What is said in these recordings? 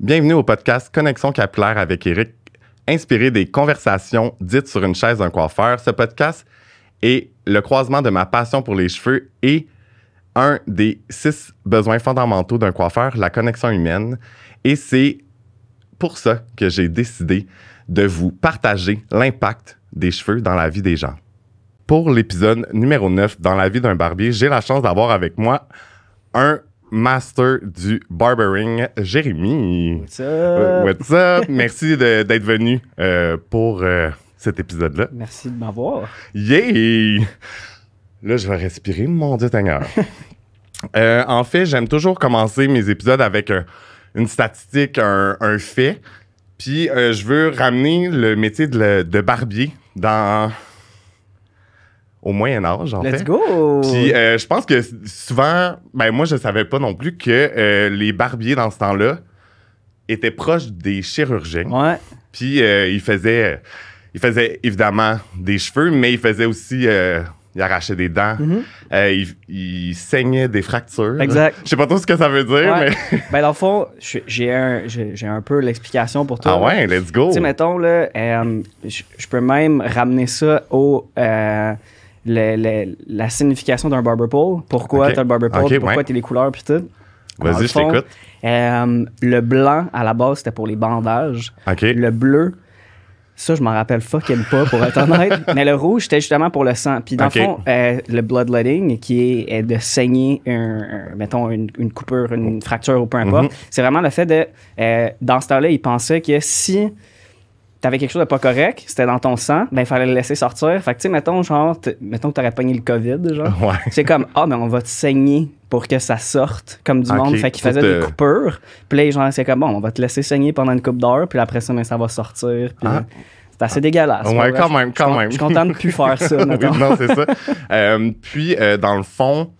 Bienvenue au podcast Connexion capillaire avec Eric, inspiré des conversations dites sur une chaise d'un coiffeur. Ce podcast est le croisement de ma passion pour les cheveux et un des six besoins fondamentaux d'un coiffeur, la connexion humaine. Et c'est pour ça que j'ai décidé de vous partager l'impact des cheveux dans la vie des gens. Pour l'épisode numéro 9 dans la vie d'un barbier, j'ai la chance d'avoir avec moi un master du barbering, Jérémy. What's up? What's up? Merci d'être venu euh, pour euh, cet épisode-là. Merci de m'avoir. Yay! Là, je vais respirer, mon Dieu Seigneur. Euh, en fait, j'aime toujours commencer mes épisodes avec un- une statistique, un, un fait. Puis, je veux ramener le métier de barbier dans... au Moyen Âge, en Let's fait. go! Puis euh, je pense que souvent, ben moi je savais pas non plus que euh, les barbiers dans ce temps-là étaient proches des chirurgiens. Ouais. Puis euh, ils faisaient, ils faisaient évidemment des cheveux, mais ils faisaient aussi, euh, ils arrachaient des dents, euh, ils, ils saignaient des fractures. Exact. Je sais pas trop ce que ça veut dire, Ouais. mais Ben, dans le fond, j'ai un, un peu l'explication pour toi. ah ouais, let's go. Tu sais, mettons, là, euh, je je peux même ramener ça au. euh, le- le- la signification d'un barber pole. Pourquoi Ok. t'as le barber pole, pourquoi ouais. t'as les couleurs, puis tout. Vas-y, je t'écoute. euh, le blanc, à la base, c'était pour les bandages. Le bleu, ça, je m'en rappelle fucking pas, pour être honnête. Mais le rouge, c'était justement pour le sang. Puis dans le fond, euh, le bloodletting, qui est, est de saigner, un, un- mettons, une, une coupure, une fracture ou peu importe, Mhm. c'est vraiment le fait de. euh, dans ce temps-là, ils pensaient que si t'avais quelque chose de pas correct, c'était dans ton sang, ben il fallait le laisser sortir. Fait que, tu sais, mettons, genre, mettons que t'aurais pogné le COVID, genre. Ouais. C'est comme, ah, mais on va te saigner pour que ça sorte comme du monde. Fait qu'il faisait des coupures. Puis là, gens, c'est comme, bon, on va te laisser saigner pendant une coupe d'heure, puis après ça, mais ça va sortir. Puis Ah. c'est assez dégueulasse. Ouais, quand vrai. même, Je quand con- même. Je suis content de plus faire ça, oui, non, c'est ça. Euh, puis, euh, dans le fond,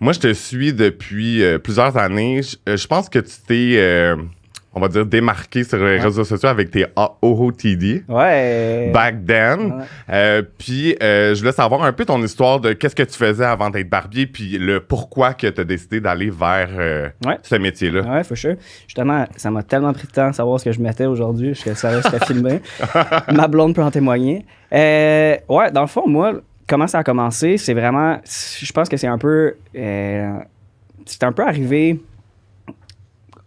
moi, je te suis depuis euh, plusieurs années. Je je pense que tu t'es, on va dire, démarqué sur les réseaux sociaux avec tes OOTD. Ouais. Back then. Ouais. Euh, puis, euh, je voulais savoir un peu ton histoire de qu'est-ce que tu faisais avant d'être barbier, puis le pourquoi que tu as décidé d'aller vers euh, Ouais. ce métier-là. Ouais, for sure. Justement, ça m'a tellement pris de temps de savoir ce que je mettais aujourd'hui. Je savais que c'était filmé. Ma blonde peut en témoigner. Ouais, dans le fond, moi, comment ça a commencé, c'est vraiment. Je pense que c'est un peu. c'est un peu arrivé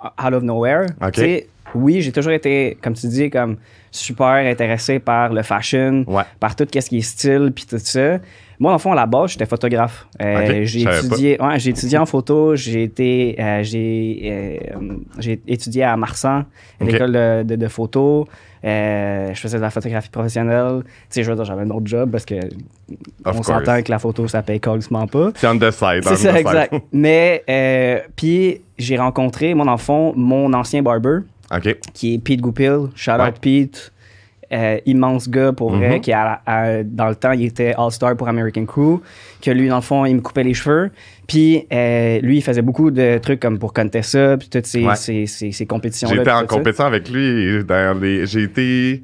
out of nowhere. Ok. Tu sais, oui, j'ai toujours été, comme tu dis, comme super intéressé par le fashion, Ouais. par tout ce qui est style, puis tout ça. Moi, dans le fond, à la base, j'étais photographe. Euh, j'ai étudié, ouais, j'ai étudié en photo. J'ai été, euh, j'ai, euh, j'ai étudié à Marsan, à Ok. l'école de, de, de photo. Je faisais de la photographie professionnelle. Tu sais, je veux dire, j'avais un autre job parce que Of on s'entend que la photo, ça paye pas. C'est on the side. C'est ça, exact. Mais, puis j'ai rencontré, moi, dans le fond, mon ancien barber, OK. qui est Pete Goupil. Shout Ouais. out Pete. Euh, immense gars pour vrai, Mhm. qui a, a- dans le temps, il était All-Star pour American Crew. Que lui, dans le fond, il me coupait les cheveux. Puis euh, lui, il faisait beaucoup de trucs comme pour Contessa, puis toutes ces, Ouais. ces, ces, compétitions-là. puis en compétition avec lui. J'ai été,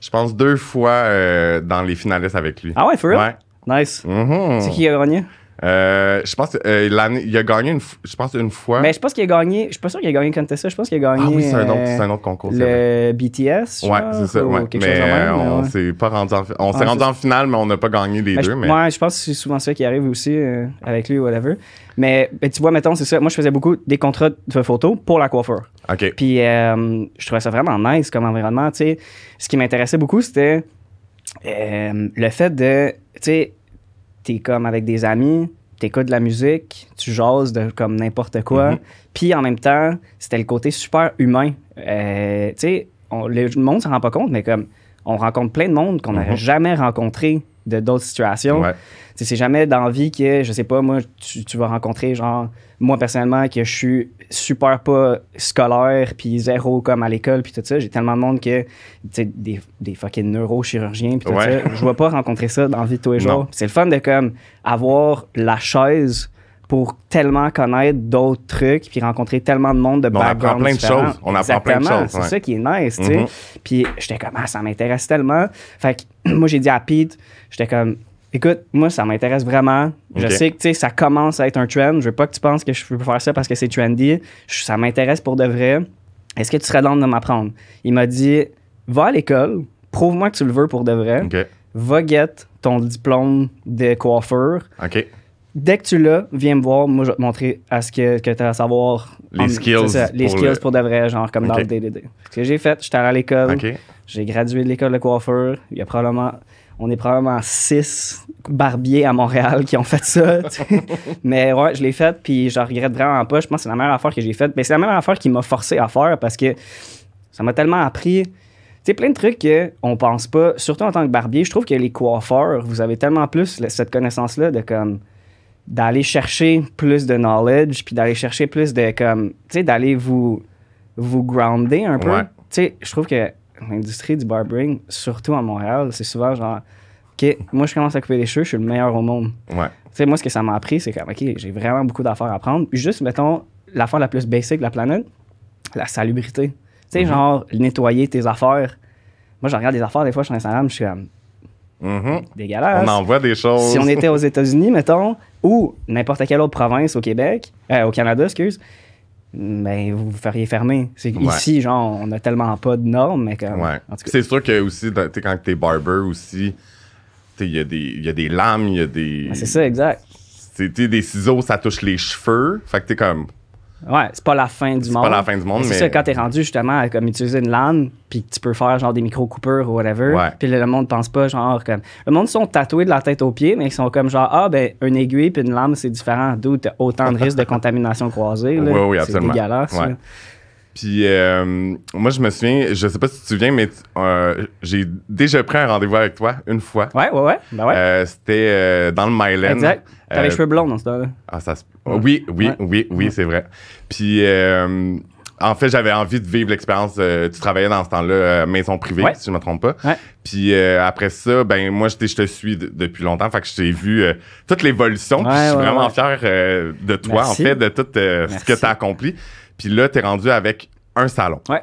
je pense, deux fois euh, dans les finalistes avec lui. Ah ouais, for real? Ouais. Nice. Mhm. C'est qui a gagné? Euh, je pense qu'il a gagné une, je pense une fois. Mais je pense qu'il a gagné. Je suis pas sûr qu'il a gagné Contessa. Je pense qu'il a gagné. ah oui, c'est un, autre- euh, c'est un autre concours. le BTS. Ouais, c'est ça. ou Ouais. quelque Mais chose de même, euh, mais on ouais. s'est pas rendu en, on s'est Ah, rendu c'est en finale, mais on n'a pas gagné les Ben, deux. je, Mais... Ouais, je pense que c'est souvent ça qui arrive aussi euh, avec lui ou whatever. Mais ben, tu vois, mettons, c'est ça. Moi, je faisais beaucoup des contrats de photos pour la coiffure. Ok. Puis euh, je trouvais ça vraiment nice comme environnement. Tu sais, ce qui m'intéressait beaucoup, c'était euh, le fait de, tu sais, t'es comme avec des amis, t'écoutes de la musique, tu jases de comme n'importe quoi. Mhm. Puis en même temps, c'était le côté super humain. Euh, tu sais, le monde s'en rend pas compte, mais comme on rencontre plein de monde qu'on n'aurait Mhm. jamais rencontré de d'autres situations. Ouais. C'est jamais dans la vie que, je sais pas, moi, tu, tu vas rencontrer, genre, moi personnellement, que je suis super pas scolaire, puis zéro comme à l'école, puis tout ça. J'ai tellement de monde que, tu sais, des, des fucking neurochirurgiens, puis tout Ouais. ça. Je vais pas rencontrer ça dans la vie de tous les jours. C'est le fun de, comme, avoir la chaise pour tellement connaître d'autres trucs, puis rencontrer tellement de monde de Mais on apprend backgrounds plein de choses. On apprend plein de choses, C'est ouais. ça qui est nice, tu sais. Mhm. Puis j'étais comme, ah, ça m'intéresse tellement. Fait que moi, j'ai dit à Pete, j'étais comme, écoute, moi, ça m'intéresse vraiment. Je sais que, tu sais, ça commence à être un trend. Je veux pas que tu penses que je peux faire ça parce que c'est trendy. Je- ça m'intéresse pour de vrai. Est-ce que tu serais dans de m'apprendre? Il m'a dit, va à l'école, prouve-moi que tu le veux pour de vrai, va get ton diplôme de coiffeur. OK. Dès que tu l'as, viens me voir, moi je vais te montrer à ce que, que tu as à savoir. Les En- skills ça, les pour skills le- pour de vrai, genre comme dans le DDD. Ce que j'ai fait, j'étais allé à l'école, j'ai gradué de l'école de coiffeur. Il y a probablement, on est probablement six barbiers à Montréal qui ont fait ça. Mais ouais, je l'ai fait, puis je regrette vraiment pas. Je pense que c'est la meilleure affaire que j'ai faite. Mais c'est la meilleure affaire qui m'a forcé à faire parce que ça m'a tellement appris. Tu sais, plein de trucs qu'on pense pas, surtout en tant que barbier. Je trouve que les coiffeurs, vous avez tellement plus cette connaissance-là de comme d'aller chercher plus de knowledge, puis d'aller chercher plus de comme, tu sais, d'aller vous vous grounder un peu. Ouais. Tu sais, je trouve que l'industrie du barbering, surtout à Montréal, c'est souvent genre, OK, moi je commence à couper les cheveux, je suis le meilleur au monde. Ouais. Tu sais, moi, ce que ça m'a appris, c'est comme, OK, j'ai vraiment beaucoup d'affaires à apprendre. Puis juste, mettons, l'affaire la plus basic de la planète, la salubrité. Tu sais, genre, nettoyer tes affaires. Moi, je regarde des affaires, des fois, sur Instagram, je suis comme, Mhm. dégueulasse. On envoie des choses. Si on était aux États-Unis, mettons, ou n'importe quelle autre province au Québec, euh, au Canada, excuse, ben, vous vous feriez fermer. C'est Ouais. ici, genre, on a tellement pas de normes, mais comme. Ouais. C'est sûr que aussi, sais, quand t'es barber aussi, il y, a des- il y a des lames, il y a des. ben, c'est ça, exact. C'est tu sais, des ciseaux, ça touche les cheveux. Fait que t'es comme. Ouais, c'est pas la fin du C'est monde. pas la fin du monde, c'est mais- ça, quand t'es rendu justement à comme utiliser une lame, puis tu peux faire genre des micro-coupures ou whatever. Puis le, le monde pense pas genre comme. Le monde sont tatoués de la tête aux pieds, mais ils sont comme genre, ah ben, une aiguille puis une lame, c'est différent. D'où t'as autant de risques de contamination croisée. Là. Oui, oui, C'est absolument. dégueulasse. Ouais. Puis euh, moi, je me souviens, je sais pas si tu te souviens, mais euh, j'ai déjà pris un rendez-vous avec toi une fois. Ouais, ouais, ouais. Ben ouais. Euh, C'était dans le Myland. exact. T'avais les cheveux blonds dans ce temps-là. Ah, ça se- Oui, oui, Ouais. oui, oui, c'est vrai. Puis, en fait, j'avais envie de vivre l'expérience. euh, tu travaillais dans ce temps-là, euh, maison privée, Ouais. si je ne me trompe pas. Ouais. Puis euh, après ça, ben moi, je, te suis de- depuis longtemps. Fait que je t'ai vu toute l'évolution. puis Ouais, je suis vraiment fier de toi, Merci. en fait, de tout ce que tu as accompli. Puis là, tu es rendu avec un salon. Ouais.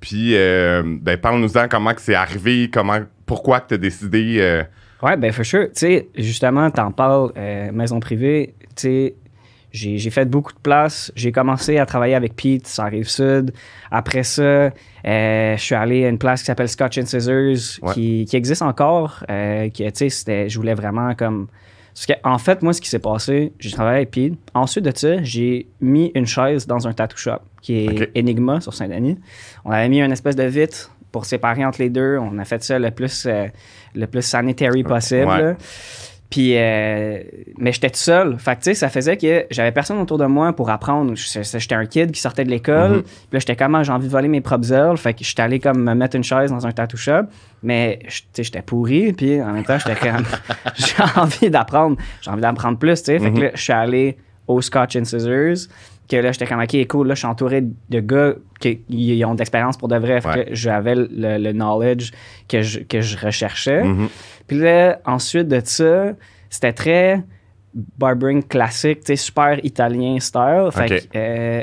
Puis, euh, ben, parle-nous-en comment que c'est arrivé, comment, pourquoi que tu as décidé. euh, Ouais, ben for sure. Tu sais, justement, t'en parles, euh, maison privée, tu sais, j'ai j'ai fait beaucoup de place. J'ai commencé à travailler avec Pete, ça arrive sud. Après ça, euh, je suis allé à une place qui s'appelle Scotch and Scissors, Ouais. qui, qui existe encore. qui, tu sais, c'était- je voulais vraiment comme... Parce que, en fait, moi, ce qui s'est passé, j'ai travaillé avec Pete. Ensuite de ça, j'ai mis une chaise dans un tattoo shop qui est. Enigma sur Saint-Denis. On avait mis une espèce de vitre pour séparer entre les deux. On a fait ça le plus, euh, le plus sanitary possible. Ouais. Puis, euh, mais j'étais tout seul. Fait que, tu sais, ça faisait que j'avais personne autour de moi pour apprendre. J'étais un kid qui sortait de l'école. Mhm. Puis là, j'étais comme, ah, j'ai envie de voler mes propres ailes. Fait que j'étais allé comme me mettre une chaise dans un tattoo shop. Mais, tu sais, j'étais pourri. Puis en même temps, j'étais comme, j'ai envie d'apprendre. J'ai envie d'apprendre plus, tu sais. Fait que Mhm. là, je suis allé au Scotch and Scissors. Que là, j'étais comme, OK, cool. Là, je suis entouré de gars qui ont de l'expérience pour de vrai. Ouais. j'avais le, le knowledge que je, que je recherchais. mhm. Puis là, ensuite de ça, c'était très barbering classique, tu sais, super italien style. Fait que, euh,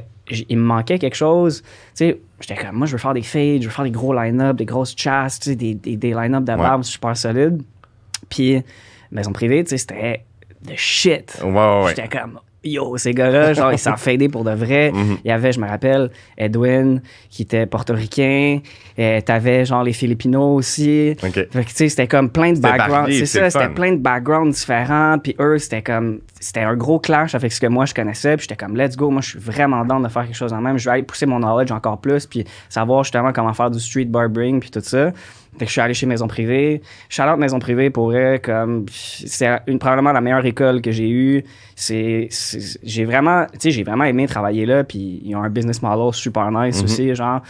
il me manquait quelque chose. Tu sais, j'étais comme, moi, je veux faire des fades, je veux faire des gros line-up, des grosses chasses, tu sais, des, des, des line-up de Ouais. super solides. Puis, maison privée, tu sais, c'était de shit. Ouais, ouais, ouais. J'étais comme, yo, ces gars-là, genre, ils s'en fadé pour de vrai. Mhm. Il y avait, je me rappelle, Edwin, qui était portoricain. Euh, T'avais, genre, les Filipinos aussi. OK. Fait que, tu sais, c'était comme plein de backgrounds. C'est ça, c'était plein de backgrounds différents. Puis eux, c'était comme. C'était un gros clash avec ce que moi je connaissais. Puis j'étais comme, let's go, moi je suis vraiment dans de faire quelque chose en même. Je vais aller pousser mon knowledge encore plus. Puis savoir justement comment faire du street barbering. Puis tout ça. Fait que je suis allé chez Maison Privée. Out Maison Privée pour vrai. Comme, c'est une, probablement la meilleure école que j'ai eue. C'est, j'ai vraiment, tu sais, j'ai vraiment aimé travailler là. Puis ils ont un business model super nice Mhm. aussi, genre.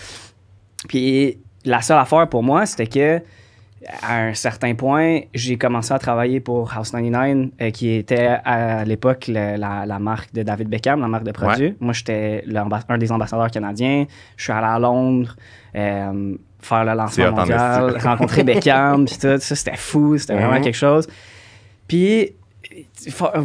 Puis la seule affaire pour moi, c'était que à un certain point, j'ai commencé à travailler pour House 99, euh, qui était à l'époque la, la marque de David Beckham, la marque de produits. Moi, j'étais un des ambassadeurs canadiens. Je suis allé à Londres euh, faire le lancement mondial, rencontrer Beckham, puis tout. Ça, c'était fou, c'était vraiment Mhm. quelque chose. Puis,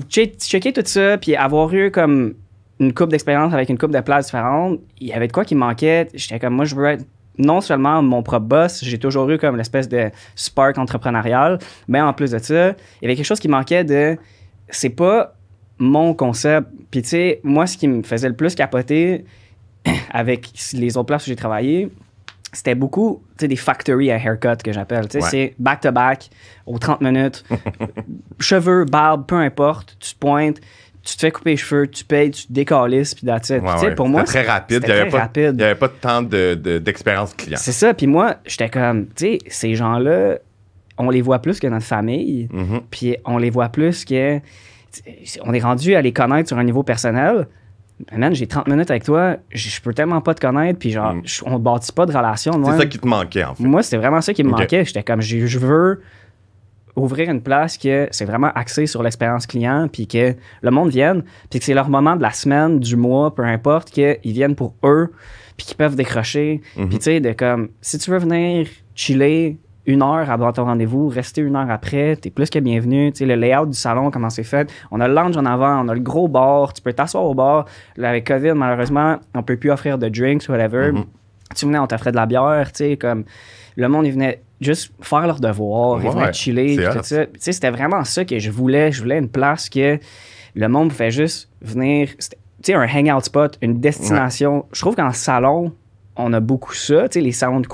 checker tout ça, puis avoir eu comme une coupe d'expérience avec une coupe de places différentes, il y avait de quoi qui manquait. J'étais comme, moi, je veux être non seulement mon propre boss, j'ai toujours eu comme l'espèce de spark entrepreneurial, mais en plus de ça, il y avait quelque chose qui manquait de, c'est pas mon concept. Puis tu sais, moi, ce qui me faisait le plus capoter, avec les autres places où j'ai travaillé, c'était beaucoup des factory à haircut que j'appelle. Ouais. C'est back-to-back, aux 30 minutes, cheveux, barbe, peu importe, tu te pointes, tu te fais couper les cheveux, tu payes, tu te décalisses, puis that's it. Ouais, tu sais, ouais. pour moi, très rapide. Il n'y avait, avait pas de temps de- de- d'expérience client. c'est ça. Puis moi, j'étais comme, tu sais, ces gens-là, on les voit plus que notre famille, Mhm. puis on les voit plus que. On est rendu à les connaître sur un niveau personnel. Man, j'ai 30 minutes avec toi, je peux tellement pas te connaître, puis genre, Mm. on bâtit pas de relation. C'est ça qui te manquait, en fait. Moi, c'était vraiment ça qui me manquait. J'étais comme, je, veux ouvrir une place que c'est vraiment axé sur l'expérience client, puis que le monde vienne, puis que c'est leur moment de la semaine, du mois, peu importe, qu'ils viennent pour eux, puis qu'ils peuvent décrocher. Mhm. Puis tu sais, de comme, si tu veux venir chiller une heure avant ton rendez-vous, rester une heure après, t'es plus que bienvenu. Tu sais, le layout du salon, comment c'est fait. On a le lounge en avant, on a le gros bar, tu peux t'asseoir au bar. Là, avec COVID, malheureusement, on peut plus offrir de drinks, whatever. Mhm. Tu venais, on t'offrait de la bière, tu sais, comme le monde, il venait juste faire leur devoir, ils venaient chiller, tout ça. Tu sais, c'était vraiment ça que je voulais. Je voulais une place que le monde pouvait juste venir. c'était- Tu sais, un hangout spot, une destination. Je trouve qu'en salon, on a beaucoup ça, tu sais, les salons de.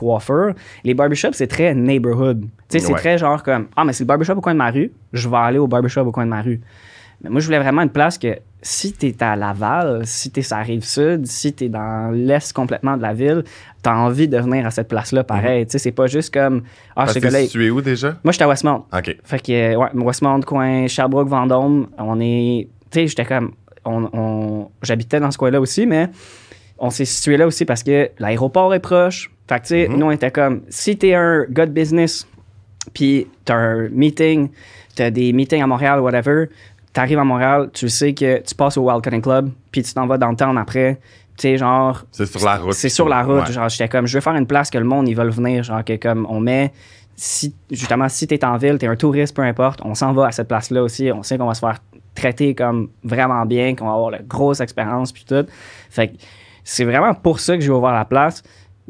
Les barbershops, c'est très neighborhood. Tu sais, c'est très genre comme Ah, mais c'est le barbershop au coin de ma rue, je vais aller au barbershop au coin de ma rue. Mais moi, je voulais vraiment une place que si tu es à Laval, si tu es sur la rive sud, si tu es dans l'est complètement de la ville, tu as envie de venir à cette place-là pareil. Tu sais, c'est pas juste comme Ah, Parce ce que t'es situé où déjà? Moi, j'étais à Westmount. OK. Fait que, euh, ouais, Westmount, coin Sherbrooke, Vendôme, on est. Tu sais, j'étais comme. On, on- J'habitais dans ce coin-là aussi, mais on s'est situé là aussi parce que l'aéroport est proche. Fait que, tu sais, Mhm. nous, on était comme. Si t'es un gars de business, puis t'as un meeting, t'as des meetings à Montréal, whatever, t'arrives à Montréal, tu sais que tu passes au Wild Cutting Club, puis tu t'en vas dans le town après. Tu sais, genre, C'est sur la route. c'est sur la route. Ouais. Genre, j'étais comme, je veux faire une place que le monde, ils veulent venir. Genre, que comme, on met, si, justement, si t'es en ville, t'es un touriste, peu importe, on s'en va à cette place-là aussi. On sait qu'on va se faire traiter comme vraiment bien, qu'on va avoir la grosse expérience, puis tout. Fait que c'est vraiment pour ça que j'ai ouvert la place.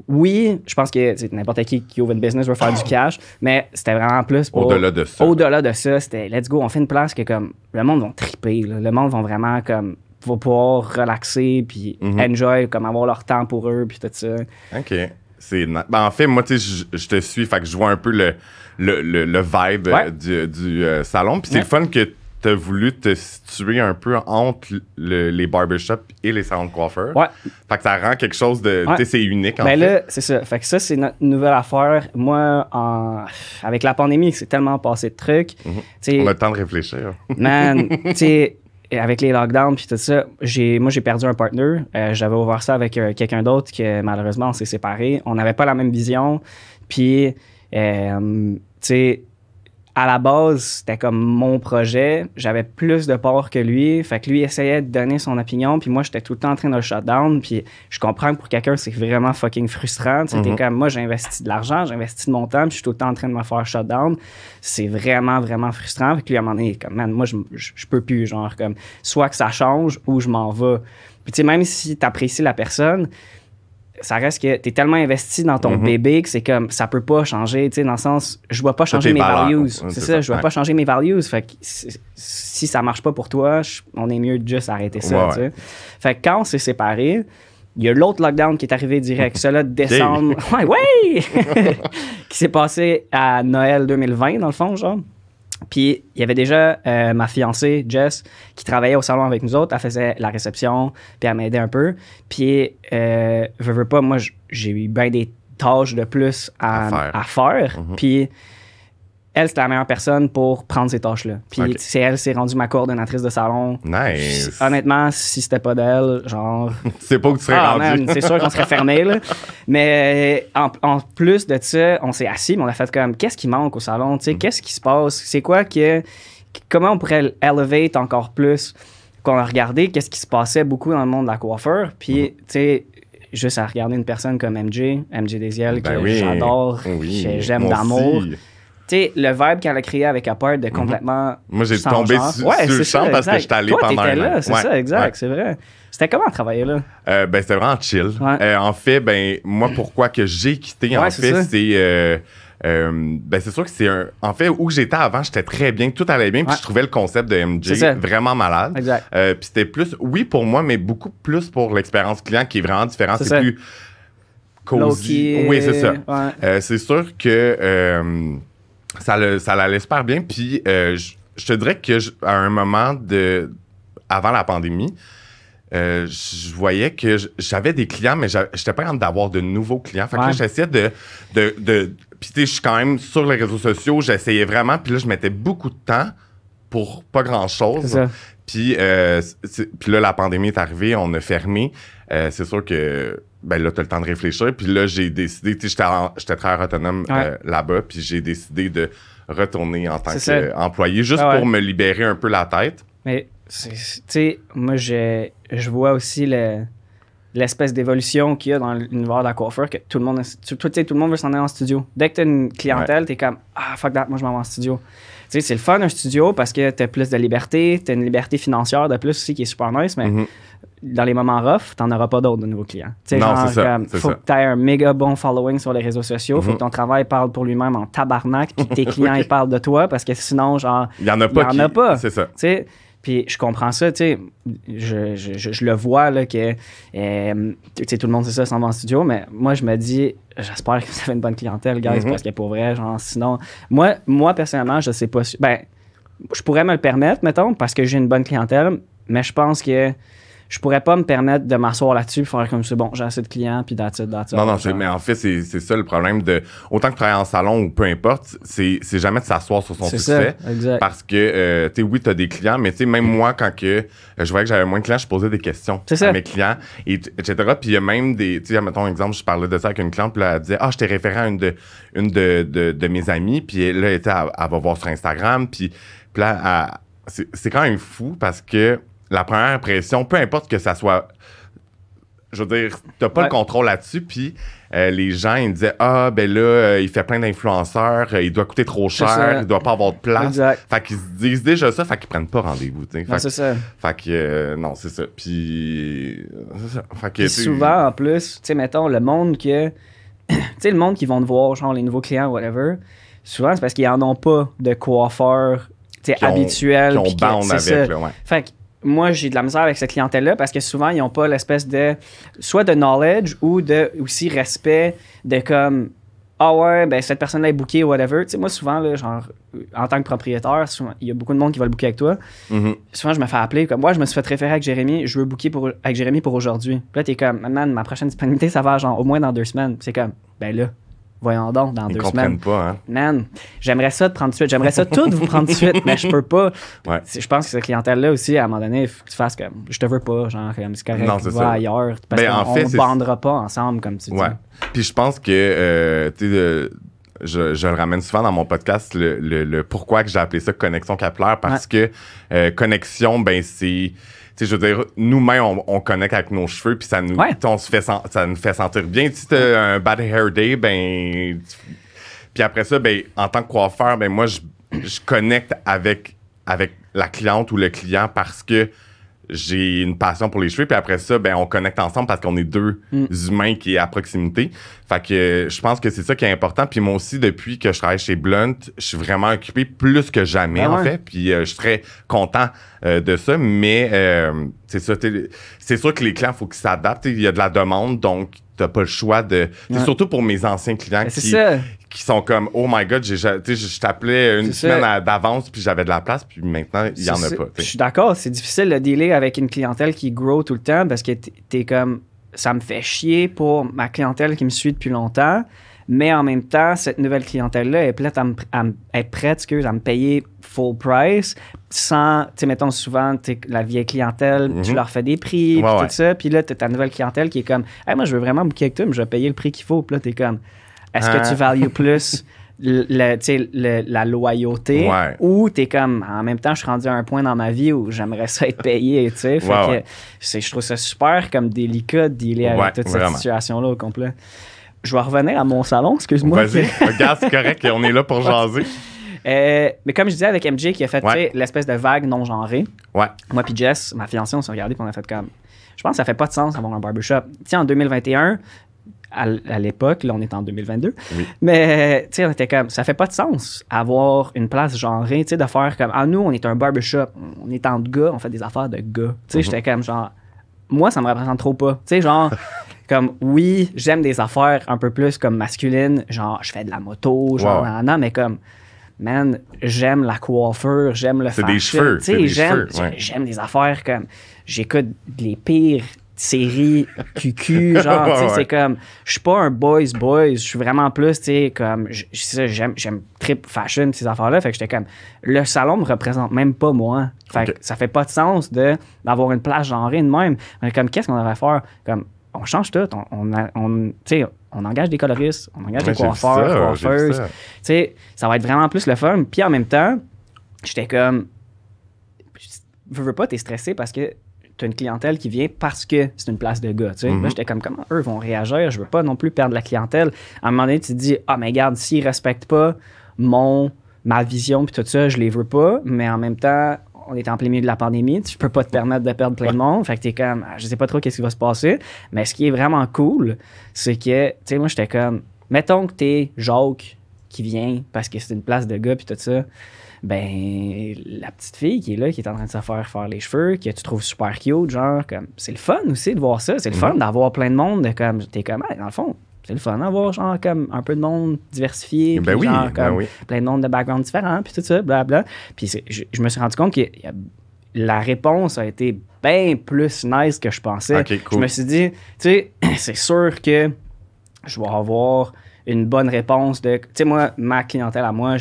Oui, je pense que c'est n'importe qui qui ouvre une business veut faire du cash, mais c'était vraiment plus pour. Au-delà de ça. Au-delà de ça, c'était let's go, on fait une place que comme le monde va triper, là. le monde va vraiment comme va pouvoir relaxer puis Mhm. enjoy, comme avoir leur temps pour eux puis tout ça. OK. Ben, en fait, moi, tu sais, je- je te suis, fait que je vois un peu le, le, le, le vibe Ouais. euh, du, du, euh, salon. Puis c'est Ouais. le fun que tu as voulu te situer un peu entre le- les barbershops et les salons de coiffeur. Ouais. Fait que ça rend quelque chose de. Ouais. Tu sais, c'est unique, en Ben fait. là, c'est ça. Fait que ça, c'est notre nouvelle affaire. Moi, en... avec la pandémie, c'est tellement passé de trucs. Sais, On a le temps de réfléchir. Man, tu sais, avec les lockdowns puis tout ça, j'ai, moi j'ai perdu un partner. Euh, j'avais ouvert ça avec euh, quelqu'un d'autre que malheureusement on s'est séparés. On n'avait pas la même vision. Puis, euh, tu sais, à la base, c'était comme mon projet. J'avais plus de part que lui. Fait que lui essayait de donner son opinion. Puis moi, j'étais tout le temps en train de le shut down. Puis je comprends que pour quelqu'un, c'est vraiment fucking frustrant. T'es Mhm. comme moi, j'ai investi de l'argent, j'ai investi de mon temps. Puis je suis tout le temps en train de me faire shut down. C'est vraiment, vraiment frustrant. Fait que lui, à un moment donné, il est comme, man, moi, je, je, je peux plus. Genre, comme, soit que ça change ou je m'en vais. Puis tu sais, même si t'apprécies la personne, ça reste que t'es tellement investi dans ton Mhm. bébé que c'est comme ça peut pas changer, tu sais, dans le sens je dois pas changer mes valeurs. values. Ouais, c'est ça, ça, je dois ouais. pas changer mes values. Fait que si, ça marche pas pour toi, je- on est mieux de juste arrêter ça, Ouais, tu sais. Fait que quand on s'est séparés, il y a l'autre lockdown qui est arrivé direct, celui de décembre. Ouais, ouais! qui s'est passé à Noël 2020, dans le fond, genre. Puis il y avait déjà euh, ma fiancée, Jess, qui travaillait au salon avec nous autres. Elle faisait la réception, puis elle m'aidait un peu. Puis, euh, veux, veux pas, moi, j'ai eu bien des tâches de plus à, À faire. à faire. Mhm. Puis, elle, c'était la meilleure personne pour prendre ces tâches-là. Puis, Ok. c'est elle, s'est rendue ma coordonnatrice de salon. Nice. Honnêtement, si c'était pas d'elle, genre, sais pas où tu serais ah, rendu. c'est sûr qu'on serait fermé, là. Mais en, en plus de ça, on s'est assis, mais on a fait comme, qu'est-ce qui manque au salon? Tu sais, Mm. qu'est-ce qui se passe? C'est quoi que. Comment on pourrait elevate encore plus? Qu'on a regardé, qu'est-ce qui se passait beaucoup dans le monde de la coiffeur. Puis, Mm. tu sais, juste à regarder une personne comme MJ, MJ Desiel, Ben que oui. j'adore, Oui, que j'aime d'amour. Sais, le vibe qu'elle a créé avec Apart de complètement. Moi, j'ai tombé genre. sur, Ouais, sur le champ parce que j'étais allé Toi, pendant un là, c'est Ouais, ça, exact, ouais. c'est vrai. C'était comment travailler là? Euh, ben, c'était vraiment chill. Euh, en fait, ben, moi, pourquoi que j'ai quitté, en fait, c'est euh, ben c'est sûr que c'est un. En fait, où j'étais avant, j'étais très bien, tout allait bien, puis je trouvais le concept de MJ vraiment malade. Exact. Puis c'était plus, oui pour moi, mais beaucoup plus pour l'expérience client qui est vraiment différente. C'est plus cozy. Oui, c'est ça. c'est sûr que ça, le, ça l'allait super bien. Puis euh, je je te dirais que je- à un moment de avant la pandémie, euh, je voyais que j'avais des clients, mais j'étais pas capable d'avoir de nouveaux clients. Fait que là, Ouais. j'essayais de. de, de puis, tu sais, je suis quand même sur les réseaux sociaux, j'essayais vraiment. Puis là, je mettais beaucoup de temps pour pas grand-chose. Puis, euh, puis là, la pandémie est arrivée, on a fermé. Euh, c'est sûr que ben là, tu as le temps de réfléchir. Puis là, j'ai décidé, tu sais, j'étais très autonome Ouais. euh, là-bas, puis j'ai décidé de retourner en tant qu'employé, juste Ah ouais. pour me libérer un peu la tête. Mais, tu sais, moi, je, je vois aussi le- l'espèce d'évolution qu'il y a dans l'univers de la coiffure, que tout le monde, tu- tout le monde veut s'en aller en studio. Dès que tu as une clientèle, tu es comme Ah, fuck that, moi, je m'en vais en studio. Sais, c'est le fun un studio parce que tu as plus de liberté, tu as une liberté financière de plus aussi qui est super nice, mais Mhm. dans les moments rough, tu n'en auras pas d'autres de nouveaux clients. Tu sais, Non, genre, c'est ça, comme, faut ça. que tu aies un méga bon following sur les réseaux sociaux, faut Mhm. que ton travail parle pour lui-même en tabarnak, puis que tes clients ils parlent de toi parce que sinon, genre, Il y en a Il pas. y en qui- a pas. C'est ça. Puis je comprends ça, tu sais, je, je, je, je le vois, là, que, euh, tu sais, tout le monde sait ça, s'en va en studio, mais moi, je me dis, j'espère que vous avez une bonne clientèle, guys, Mhm. parce que pour vrai, genre, sinon, moi, moi, personnellement, je sais pas, si- ben, je pourrais me le permettre, mettons, parce que j'ai une bonne clientèle, mais je pense que je pourrais pas me permettre de m'asseoir là-dessus et faire comme c'est bon, j'ai assez de clients, puis that's it, that's it. Non, non, mais en fait, c'est c'est ça le problème de. Autant que tu travailles en salon ou peu importe, c'est c'est jamais de s'asseoir sur son c'est succès. ça, exact. Parce que, euh, tu sais, oui, tu as des clients, mais tu sais, même moi, quand que, euh, je voyais que j'avais moins de clients, je posais des questions C'est à ça. mes clients, et, etc. Puis il y a même des, tu sais, mettons un exemple, je parlais de ça avec une cliente, puis là, elle disait, ah, je t'ai référé à une de, une de, de, de mes amies, puis là, elle, était, elle, elle va voir sur Instagram, puis, puis là, c'est quand même fou parce que la première impression, peu importe que ça soit je veux dire, t'as pas Ouais. le contrôle là-dessus, puis euh, les gens, ils me disaient, ah, ben là, euh, il fait plein d'influenceurs, euh, il doit coûter trop cher, il doit pas avoir de place. Exact. Fait qu'ils se disent déjà ça, fait qu'ils prennent pas rendez-vous, Fait, c'est ça. fait que, non, c'est ça. Puis, c'est ça. Fait que, Puis souvent, en plus, tu sais, mettons, le monde que. tu sais, le monde qui vont te voir, genre les nouveaux clients, whatever, souvent, c'est parce qu'ils en ont pas de coiffeur, tu sais, Qui ont- habituel. qui ont bound avec, ça. là, ouais. Fait que moi, j'ai de la misère avec cette clientèle-là parce que souvent, ils n'ont pas l'espèce de. soit de knowledge ou de aussi respect de comme. Ah ouais, ben cette personne-là est bookée, whatever. Tu sais, moi, souvent, là, genre, en tant que propriétaire, souvent, il y a beaucoup de monde qui va le booker avec toi Mhm. souvent je me fais appeler comme moi je me suis fait référer avec Jérémy je veux booker pour avec Jérémy pour aujourd'hui puis là t'es comme man ma prochaine disponibilité ça va genre au moins dans deux semaines c'est comme ben là voyons donc dans Ils deux semaines pas, hein. man j'aimerais ça te prendre de suite j'aimerais ça tout vous prendre de suite mais je peux pas Ouais. Je pense que cette clientèle là aussi à un moment donné il faut que tu fasses comme je te veux pas genre comme c'est correct Non, c'est va ailleurs parce Ben, en qu'on c'est- bandera pas ensemble comme tu dis. Puis je pense que, euh, tu sais, je, je le ramène souvent dans mon podcast, le, le- le pourquoi que j'ai appelé ça connexion capillaire, parce que euh, connexion, ben c'est. Tu sais, je veux dire, nous-mêmes, on, on connecte avec nos cheveux, puis ça nous, Ouais. on se fait ça nous fait sentir bien. Si t'as un bad hair day, ben. Puis après ça, ben, en tant que coiffeur, ben moi, je, je connecte avec, avec la cliente ou le client parce que j'ai une passion pour les cheveux. Puis après ça, ben, on connecte ensemble parce qu'on est deux Mm. humains qui est à proximité. Fait que euh, je pense que c'est ça qui est important. Puis moi aussi, depuis que je travaille chez Blunt, je suis vraiment occupé plus que jamais, Ah en fait. Puis euh, je suis très content euh, de ça. Mais euh, c'est ça. C'est sûr que les clients, il faut qu'ils s'adaptent. Il y a de la demande, donc tu n'as pas le choix de. c'est Ouais. Surtout pour mes anciens clients c'est qui, ça qui sont comme Oh my God, j'ai, je t'appelais une semaine à- d'avance, puis j'avais de la place, puis maintenant, il n'y en a pas. Je suis d'accord, c'est difficile de dealer avec une clientèle qui grow tout le temps parce que t'es- comme ça me fait chier pour ma clientèle qui me suit depuis longtemps, mais en même temps, cette nouvelle clientèle-là est prête à, me, à me- être prête, excuse, à me payer full price sans, tu sais, mettons souvent, la vieille clientèle, tu Mhm. leur fais des prix, puis Ouais, tout ça, puis là, t'as ta nouvelle clientèle qui est comme, hey, moi, je veux vraiment booker avec toi, mais je vais payer le prix qu'il faut, puis là, t'es comme, est-ce Hein? que tu values plus le, tu la loyauté Ouais. ou t'es comme en même temps je suis rendu à un point dans ma vie où j'aimerais ça être payé tu fait Ouais, que je trouve ça super comme délicat de dealer avec toute cette vraiment. situation là au complet je vais revenir à mon salon excuse-moi Vas-y, regarde, c'est correct, on est là pour jaser. Euh, mais comme je disais avec MJ qui a fait Ouais. tu l'espèce de vague non genrée Ouais. moi puis Jess ma fiancée on s'est regardé puis on a fait comme je pense que ça fait pas de sens d'avoir un barbershop tu sais en 2021 à, l'époque, là, on est en 2022. Oui. Mais, tu sais, on était comme, ça fait pas de sens avoir une place genrée, tu sais, de faire comme, ah, nous, on est un barbershop, on est entre gars, on fait des affaires de gars. Tu sais, j'étais comme, genre, moi, ça me représente trop pas. Tu sais, genre, comme, oui, j'aime des affaires un peu plus comme masculines, genre, je fais de la moto, genre, nan, nan, mais comme, man, j'aime la coiffure, j'aime le fashion. Tu c'est sais, des j'aime, ouais. j'aime des affaires comme, j'écoute les pires séries QQ, genre, tu sais, Ouais, ouais. c'est comme, je suis pas un boys boys, je suis vraiment plus, tu sais, comme, je- je- j'aime, j'aime trip fashion, ces affaires-là, fait que j'étais comme, le salon me représente même pas moi. Fait que ça fait pas de sens de, d'avoir une place genrée de même. Mais comme, qu'est-ce qu'on devrait faire? Comme, on change tout, on, on, tu sais, on engage des coloristes, on engage Ouais, des coiffeurs, ça, coiffeuses. Tu sais, ça va être vraiment plus le fun. Puis en même temps, j'étais comme, veux, veux pas, t'es stressé parce que t'as une clientèle qui vient parce que c'est une place de gars. Tu sais. Mhm. Là, j'étais comme, comment eux vont réagir? Je veux pas non plus perdre la clientèle. À un moment donné, tu te dis, ah, mais regarde, s'ils respectent pas mon, ma vision puis tout ça, je les veux pas. Mais en même temps, on est en plein milieu de la pandémie, tu peux pas te permettre de perdre plein de monde. Fait que t'es comme, ah, je sais pas trop qu'est-ce qui va se passer. Mais ce qui est vraiment cool, c'est que, tu sais, moi, j'étais comme, mettons que t'es Jacques qui vient parce que c'est une place de gars puis tout ça. Ben, la petite fille qui est là, qui est en train de se faire faire les cheveux, que tu trouves super cute, genre, comme, c'est le fun aussi de voir ça. C'est le fun Mhm. d'avoir plein de monde, de comme, t'es comme, Hey, dans le fond, c'est le fun d'avoir, genre, comme, un peu de monde diversifié. Ben oui, genre, ben oui. plein de monde de backgrounds différents, puis tout ça, blablabla. Puis je, je me suis rendu compte que la réponse a été bien plus nice que je pensais. Ok, cool. Je me suis dit, tu sais, c'est sûr que je vais avoir une bonne réponse de. Tu sais, moi, ma clientèle à moi,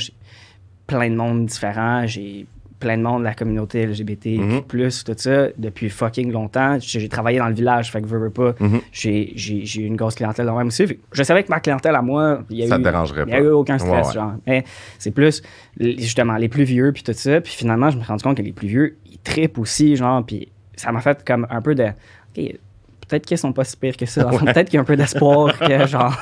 plein de monde différent. J'ai plein de monde de la communauté LGBT, Mhm. plus tout ça, depuis fucking longtemps. J'ai travaillé dans le village, fait que veux, veux pas. Mhm. J'ai j'ai- j'ai eu une grosse clientèle dans même aussi. Je savais que ma clientèle à moi, il y a Ça eu, dérangerait y a eu aucun stress, Ouais. Mais c'est plus, justement, les plus vieux, puis tout ça. Puis finalement, je me suis rendu compte que les plus vieux, ils trippent aussi, genre. Puis ça m'a fait comme un peu de. Peut-être qu'ils sont pas si pires que ça. Peut-être qu'il y a un peu d'espoir que, genre,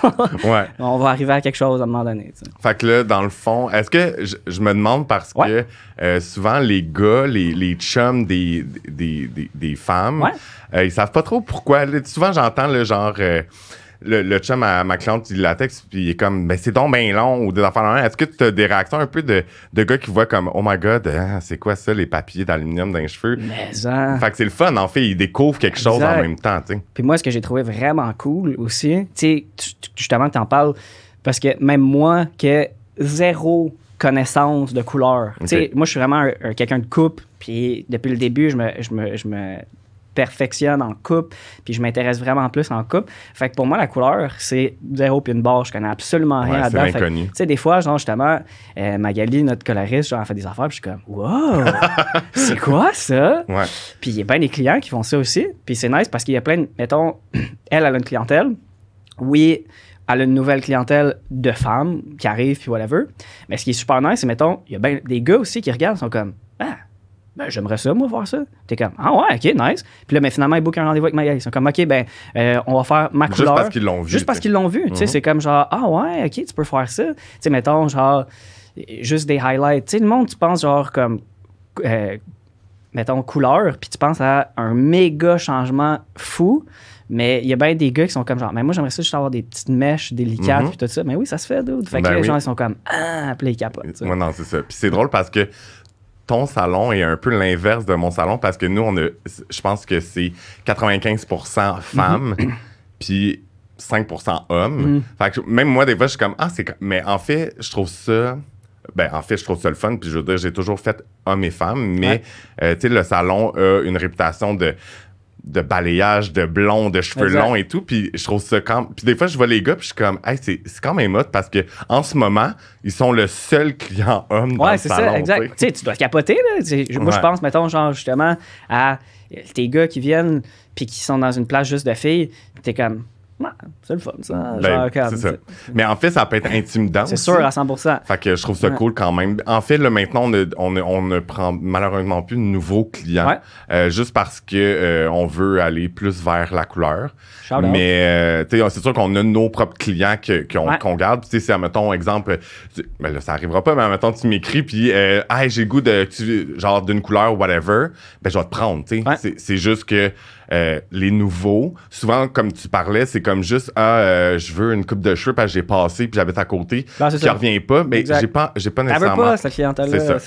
Ouais. on va arriver à quelque chose à un moment donné. Fait que là, dans le fond, est-ce que je, je me demande parce Ouais. que euh, souvent les gars, les, les chums des, des, des, des femmes, euh, ils savent pas trop pourquoi. Là, souvent, j'entends le genre. euh, le, le chum à ma cliente, il la texte, puis il est comme, ben c'est donc bien long, ou des même. Est-ce que tu as des réactions un peu de, de gars qui voient comme, oh my god, hein, c'est quoi ça, les papiers d'aluminium dans les cheveux? Mais ça. Fait que c'est le fun, en fait, ils découvrent quelque chose en même temps, tu sais. Puis moi, ce que j'ai trouvé vraiment cool aussi, tu sais, justement, tu en parles, parce que même moi, que zéro connaissance de couleur. Tu sais, Ok. moi, je suis vraiment un- un- quelqu'un de coupe, puis depuis le début, je me, je me, je me perfectionne en coupe, puis je m'intéresse vraiment plus en coupe. Fait que pour moi, la couleur, c'est zéro puis une barre. Je connais absolument rien que, l'inconnu. Tu sais, des fois, genre, justement, euh, Magali, notre coloriste, genre, elle fait des affaires, puis je suis comme, wow, c'est quoi ça? Ouais. Puis il y a bien des clients qui font ça aussi. Puis c'est nice parce qu'il y a plein de. Mettons, elle, elle a une clientèle. Oui, elle a une nouvelle clientèle de femmes qui arrivent, puis whatever. Mais ce qui est super nice, c'est, mettons, il y a ben des gars aussi qui regardent, sont comme, ah, ben j'aimerais ça, moi, voir ça. T'es comme, ah ouais, ok, nice. Puis là, mais finalement, ils bookent un rendez-vous avec Magali. Ils sont comme, ok, ben, euh, on va faire ma Juste couleur. parce qu'ils l'ont vu. Juste parce qu'ils l'ont vu. Tu sais, Mhm. c'est comme genre, ah ouais, ok, tu peux faire ça. Tu sais, mettons, genre, juste des highlights. Tu sais, le monde, tu penses genre comme, euh, mettons, couleur, puis tu penses à un méga changement fou. Mais il y a bien des gars qui sont comme genre, mais moi j'aimerais ça juste avoir des petites mèches délicates Mhm. puis tout ça. Mais oui, ça se fait, dude. Fait que Ben les oui. gens ils sont comme, ah, puis ils capotent. Ouais, non, c'est ça. Puis c'est drôle parce que ton salon est un peu l'inverse de mon salon parce que nous, on a, je pense que c'est 95% femmes, puis 5% hommes. Mhm. Fait que même moi, des fois, je suis comme, ah, c'est. Mais en fait, je trouve ça. Ben, en fait, je trouve ça le fun. Puis je veux dire, j'ai toujours fait hommes et femmes, mais, Ouais. euh, tu sais, le salon a une réputation de de balayage, de blond, de cheveux Exact. longs et tout. Puis je trouve ça quand... Puis des fois, je vois les gars, puis je suis comme, hey, c'est c'est quand même hot parce que en ce moment, ils sont le seul client homme dans Ouais, le c'est salon. ça, exact. tu Tu sais. tu dois capoter, là. Moi, je Ouais. pense, mettons, genre, justement, à tes gars qui viennent puis qui sont dans une place juste de filles. T'es comme, Ouais, c'est le fun, ça. Ben, Genre, ça. Mais en fait, ça peut être intimidant. C'est sûr, à 100%. Fait que je trouve ça Ouais. cool quand même. En fait, là, maintenant, on ne, on ne- on ne prend malheureusement plus de nouveaux clients. Ouais. euh, juste parce que euh, on veut aller plus vers la couleur. Shout. Mais euh, c'est sûr qu'on a nos propres clients que- qu'on Ouais. garde. Tu sais, si, mettons, exemple, tu- ben là, ça arrivera pas, mais mettons, tu m'écris, puis, euh, hey, j'ai le goût de, tu- genre, d'une couleur, whatever, ben, je vais te prendre, tu sais. C'est juste que euh, les nouveaux, souvent, comme tu parlais, c'est comme juste, ah, euh, je veux une coupe de cheveux parce que j'ai passé puis j'habite à côté, Non, c'est qui revient pas, mais j'ai pas, j'ai pas Elle veut nécessairement. pas, cette C'est clientèle-là.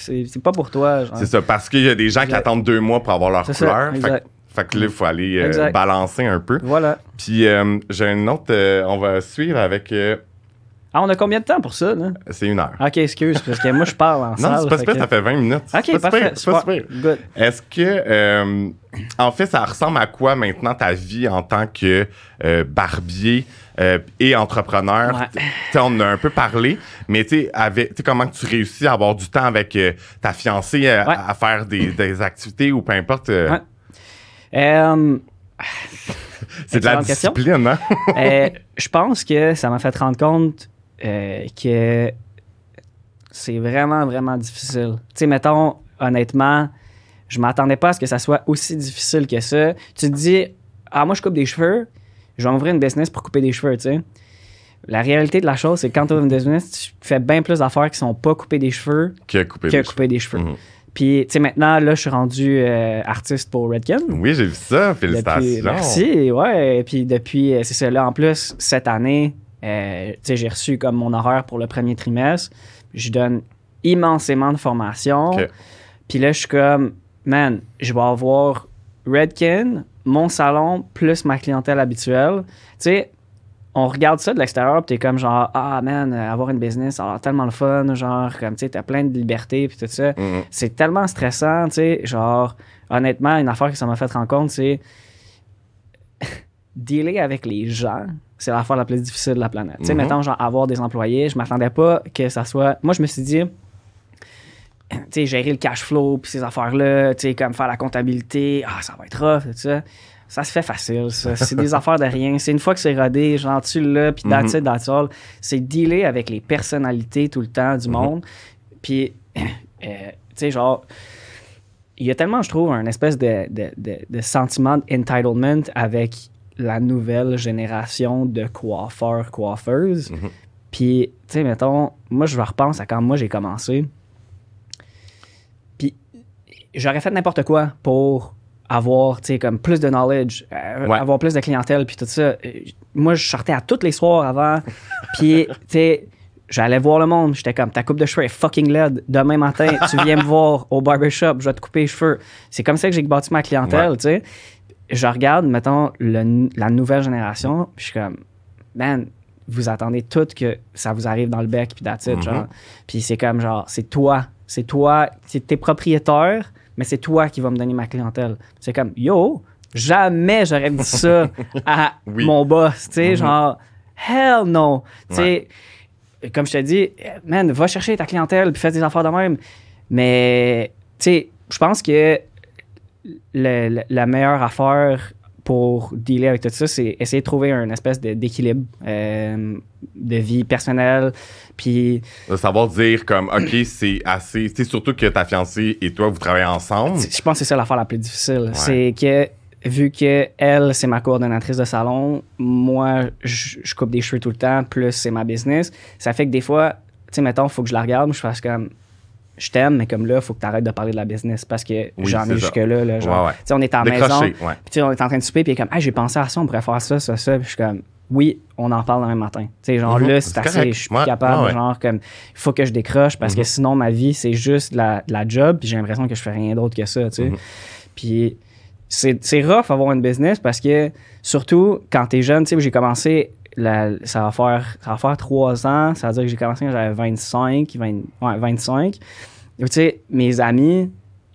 pas pour toi. C'est ça, parce qu'il y a des gens qui attendent deux mois pour avoir leur C'est ça, couleur. Fait, exact. que- là, il faut aller euh, balancer un peu. Voilà. Puis euh, j'ai une autre, euh, on va suivre avec. Ah, on a combien de temps pour ça, là? c'est une heure. Ok, excuse, parce que moi, je parle en non, c'est pas super, que- ça fait 20 minutes. Ok, parfait. c'est pas super. Good. Est-ce que, euh, en fait, ça ressemble à quoi maintenant ta vie en tant que euh, barbier euh, et entrepreneur? Ouais. On en a un peu parlé, mais tu sais, comment tu réussis à avoir du temps avec ta fiancée Ouais. à, à faire des, des activités ou peu importe? Ouais. C'est de la question. discipline, hein? euh, je pense que ça m'a fait rendre compte euh, que c'est vraiment, vraiment difficile. Tu sais, mettons, honnêtement, je m'attendais pas à ce que ça soit aussi difficile que ça. Tu te dis, ah, moi, je coupe des cheveux, je vais m'ouvrir une business pour couper des cheveux, tu sais. La réalité de la chose, c'est que quand tu ouvres une business, tu fais bien plus d'affaires qui sont pas couper des cheveux que couper des cheveux. Mhm. Puis, tu sais, maintenant, là, je suis rendu euh, artiste pour Redken. Oui, j'ai vu ça. Félicitations. Depuis, merci, ouais. Puis depuis, euh, c'est ça. Là, en plus, cette année, euh, j'ai reçu comme mon horaire pour le premier trimestre. Je donne immensément de formation. Puis là, je suis comme, man, je vais avoir Redkin, mon salon, plus ma clientèle habituelle. Tu sais, on regarde ça de l'extérieur, puis t'es comme genre, ah man, euh, avoir une business, ça a l'air tellement le fun, genre, comme tu sais, t'as plein de liberté, puis tout ça Mhm. c'est tellement stressant, tu sais, genre, honnêtement, une affaire que ça m'a fait rendre compte, c'est dealer avec les gens, c'est l'affaire la plus difficile de la planète. Tu sais, Mhm. mettons, genre, avoir des employés, je m'attendais pas que ça soit... Moi, je me suis dit, tu sais, gérer le cash flow, puis ces affaires-là, tu sais, comme faire la comptabilité, ah, ça va être rough, tout ça. Ça se fait facile, ça. C'est des affaires de rien. C'est une fois que c'est rodé, genre, tu l'as, puis that's that's all. C'est dealer avec les personnalités tout le temps du monde. Puis, euh, tu sais, genre, il y a tellement, je trouve, un espèce de, de, de, de sentiment d'entitlement avec la nouvelle génération de coiffeurs, coiffeuses. Mhm. Puis, tu sais, mettons, moi, je repense à quand moi j'ai commencé. Puis, j'aurais fait n'importe quoi pour avoir, tu sais, comme plus de knowledge, euh, Ouais. avoir plus de clientèle, puis tout ça. Euh, Moi, je sortais à tous les soirs avant. puis, tu sais, j'allais voir le monde. J'étais comme, ta coupe de cheveux est fucking laide. Demain matin, tu viens me voir au barbershop, je vais te couper les cheveux. C'est comme ça que j'ai bâti ma clientèle, Ouais. tu sais. Je regarde, mettons, le- la nouvelle génération, puis je suis comme, man, vous attendez tout que ça vous arrive dans le bec, puis that's it, Mhm. genre. Puis c'est comme, genre, c'est toi. C'est toi, c'est tes propriétaires, mais c'est toi qui vas me donner ma clientèle. C'est comme, yo, jamais j'aurais dit ça à Oui. mon boss, tu sais, Mhm. genre, hell no. Tu sais, comme je te dis, man, va chercher ta clientèle, puis fais des affaires de même. Mais, tu sais, je pense que le- le- la meilleure affaire pour dealer avec tout ça, c'est essayer de trouver un espèce de- d'équilibre euh, de vie personnelle. Puis, De savoir dire comme, OK, c'est assez. Tu surtout que ta fiancée et toi, vous travaillez ensemble. je pense que c'est ça l'affaire la plus difficile. C'est que, vu que elle, c'est ma coordonnatrice de salon, moi, je je coupe des cheveux tout le temps, plus c'est ma business, ça fait que des fois, tu sais, mettons, il faut que je la regarde, je fasse comme. Je t'aime, mais comme là, il faut que tu arrêtes de parler de la business parce que Oui, j'en ai jusque-là. Là, genre, Ouais, ouais. Tu sais, on est en maison. Puis ouais. sais, on est en train de souper, puis il est comme, hey, j'ai pensé à ça, on pourrait faire ça, ça, ça. Puis je suis comme, oui, on en parle demain matin. Tu sais, genre Mhm, là, c'est assez, je suis plus capable, genre, comme, il faut que je décroche parce que Mhm. sinon, ma vie, c'est juste de la, la job, puis j'ai l'impression que je fais rien d'autre que ça, tu sais. Mhm. Puis c'est c'est rough avoir une business parce que, surtout quand t'es jeune, tu sais, j'ai commencé, la- ça, va faire, ça va faire trois ans, ça veut dire que j'ai commencé quand j'avais 25, 20 ouais, 25. Et Tu sais, mes amis,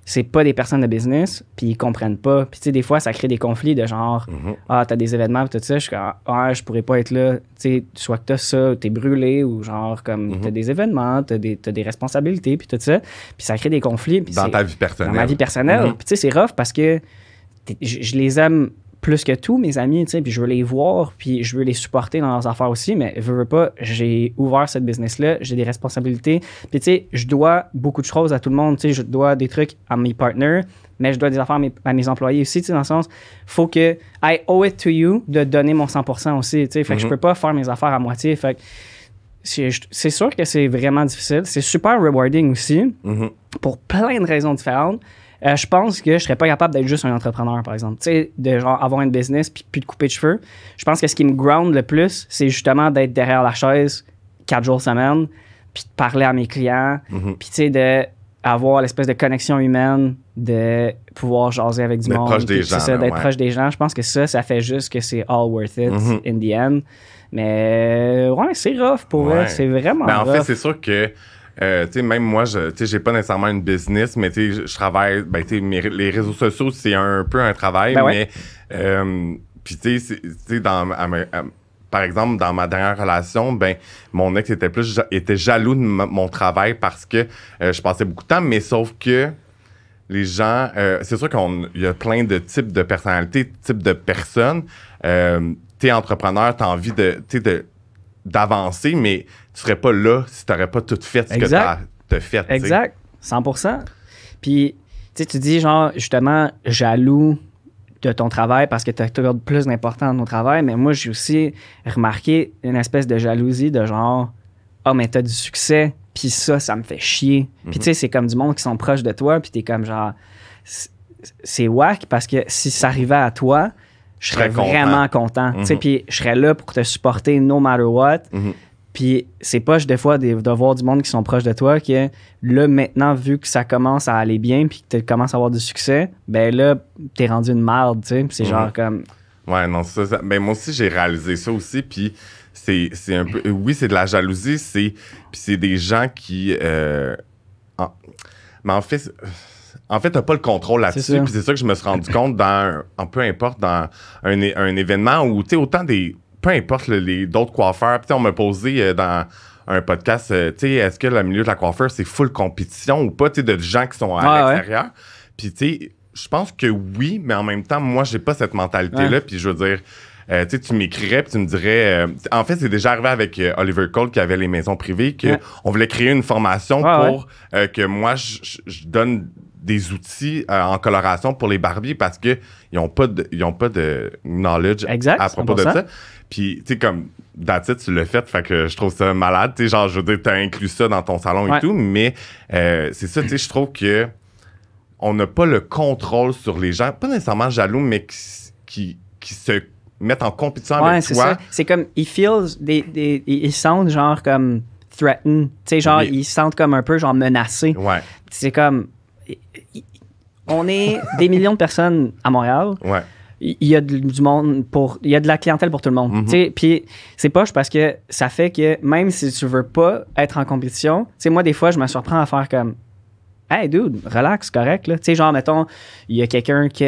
c'est pas des personnes de business, puis ils comprennent pas. Puis tu sais, des fois, ça crée des conflits de genre, Mhm. ah, t'as des événements, puis tout ça. Je suis comme, ah, je pourrais pas être là. Tu sais, soit que t'as ça, t'es brûlé, ou genre, comme, Mhm. t'as des événements, t'as des, t'as des responsabilités, puis tout ça. Puis ça crée des conflits. Dans ta vie personnelle. dans ma vie personnelle. Mhm. Puis tu sais, c'est rough parce que je les aime plus que tout, mes amis, tu sais, puis je veux les voir, puis je veux les supporter dans leurs affaires aussi, mais veux, veux pas, j'ai ouvert cette business-là, j'ai des responsabilités, puis tu sais, je dois beaucoup de choses à tout le monde, tu sais, je dois des trucs à mes partners, mais je dois des affaires à mes, à mes employés aussi, tu sais, dans le sens, faut que I owe it to you de donner mon 100% aussi, tu sais, fait que je Mhm. peux pas faire mes affaires à moitié, fait que c'est c'est sûr que c'est vraiment difficile, c'est super rewarding aussi, Mhm. pour plein de raisons différentes. Euh, je pense que je serais pas capable d'être juste un entrepreneur, par exemple. Tu sais, de genre avoir une business puis de couper de cheveux. Je pense que ce qui me ground le plus, c'est justement d'être derrière la chaise quatre jours semaine, puis de parler à mes clients, Mhm. puis tu sais, de avoir l'espèce de connexion humaine, de pouvoir jaser avec du D'être monde. proche des gens, ça, d'être ouais. proche des gens. Je pense que ça, ça fait juste que c'est all worth it Mhm. in the end. Mais ouais, c'est rough pour Ouais. eux. C'est vraiment Ben, en rough. fait, c'est sûr que, euh, même moi, je, j'ai pas nécessairement une business, mais je- travaille, ben, mes- les réseaux sociaux, c'est un peu un travail, Ben ouais. mais, euh, puis tu sais, dans, à ma- à- par exemple, dans ma dernière relation, ben, mon ex était plus, était jaloux de mon travail parce que euh, je passais beaucoup de temps, mais sauf que les gens, euh, c'est sûr qu'il y a plein de types de personnalités, de types de personnes. Euh, t'es entrepreneur, t'as envie de, d'avancer, mais tu serais pas là si t'aurais pas tout fait ce Exact. que t'as, fait. Exact, 100%. Puis, tu tu dis genre, justement, jaloux de ton travail parce que tu as plus d'importance dans ton travail, mais moi, j'ai aussi remarqué une espèce de jalousie de genre, ah, mais t'as du succès, puis ça, ça me fait chier. Puis, tu sais, c'est comme du monde qui sont proches de toi, puis t'es comme genre, c'est- whack parce que si ça arrivait à toi, je serais content. vraiment content. Tu sais, Mhm. puis je serais là pour te supporter no matter what. Mhm. Puis c'est pas des fois des- de voir du monde qui sont proches de toi que là maintenant vu que ça commence à aller bien puis que tu commences à avoir du succès, ben là t'es rendu une merde, tu sais. C'est genre comme Ouais, non, ça, ça- ben moi aussi, j'ai réalisé ça aussi, puis c'est, c'est un peu... Oui, c'est de la jalousie, c'est... Puis c'est des gens qui... euh, en- mais en fait... En fait, t'as pas le contrôle là-dessus. Puis c'est ça que je me suis rendu compte dans, en peu importe, dans un, un événement où, tu sais, autant des... Peu importe le- les d'autres coiffeurs. Puis on m'a posé euh, dans un podcast, euh, tu sais, est-ce que le milieu de la coiffeur, c'est full compétition ou pas, tu sais, de gens qui sont à Ah ouais. l'extérieur? Puis tu sais, je pense que oui, mais en même temps, moi, j'ai pas cette mentalité-là. Puis je veux dire, euh, tu sais, tu m'écrirais, puis tu me dirais. euh, en fait, c'est déjà arrivé avec euh, Oliver Cole qui avait les maisons privées, qu'on Ouais. voulait créer une formation Ouais, pour que moi, je donne des outils euh, en coloration pour les barbiers parce qu'ils n'ont pas, de- ils ont pas de knowledge Exact, à propos de 100%. ça. Puis, tu sais, comme, it, tu l'as fait, fait que je trouve ça malade. Tu sais, genre, je veux dire, t'as inclus ça dans ton salon Ouais. et tout, mais euh, c'est ça, tu sais, je trouve que on n'a pas le contrôle sur les gens, pas nécessairement jaloux, mais qui, qui, qui se mettent en compétition ouais, avec toi. C'est comme ils feel des, des ils ils se sentent genre comme threatened, tu sais genre Oui. ils se sentent comme un peu genre menacés. Ouais, C'est comme on est des millions de personnes à Montréal. ouais. il y a de- du monde pour il y a de la clientèle pour tout le monde Mhm. Sais, puis c'est poche parce que ça fait que même si tu veux pas être en compétition moi des fois je me surprends à faire comme hey dude relax correct là tu sais genre mettons il y a quelqu'un qui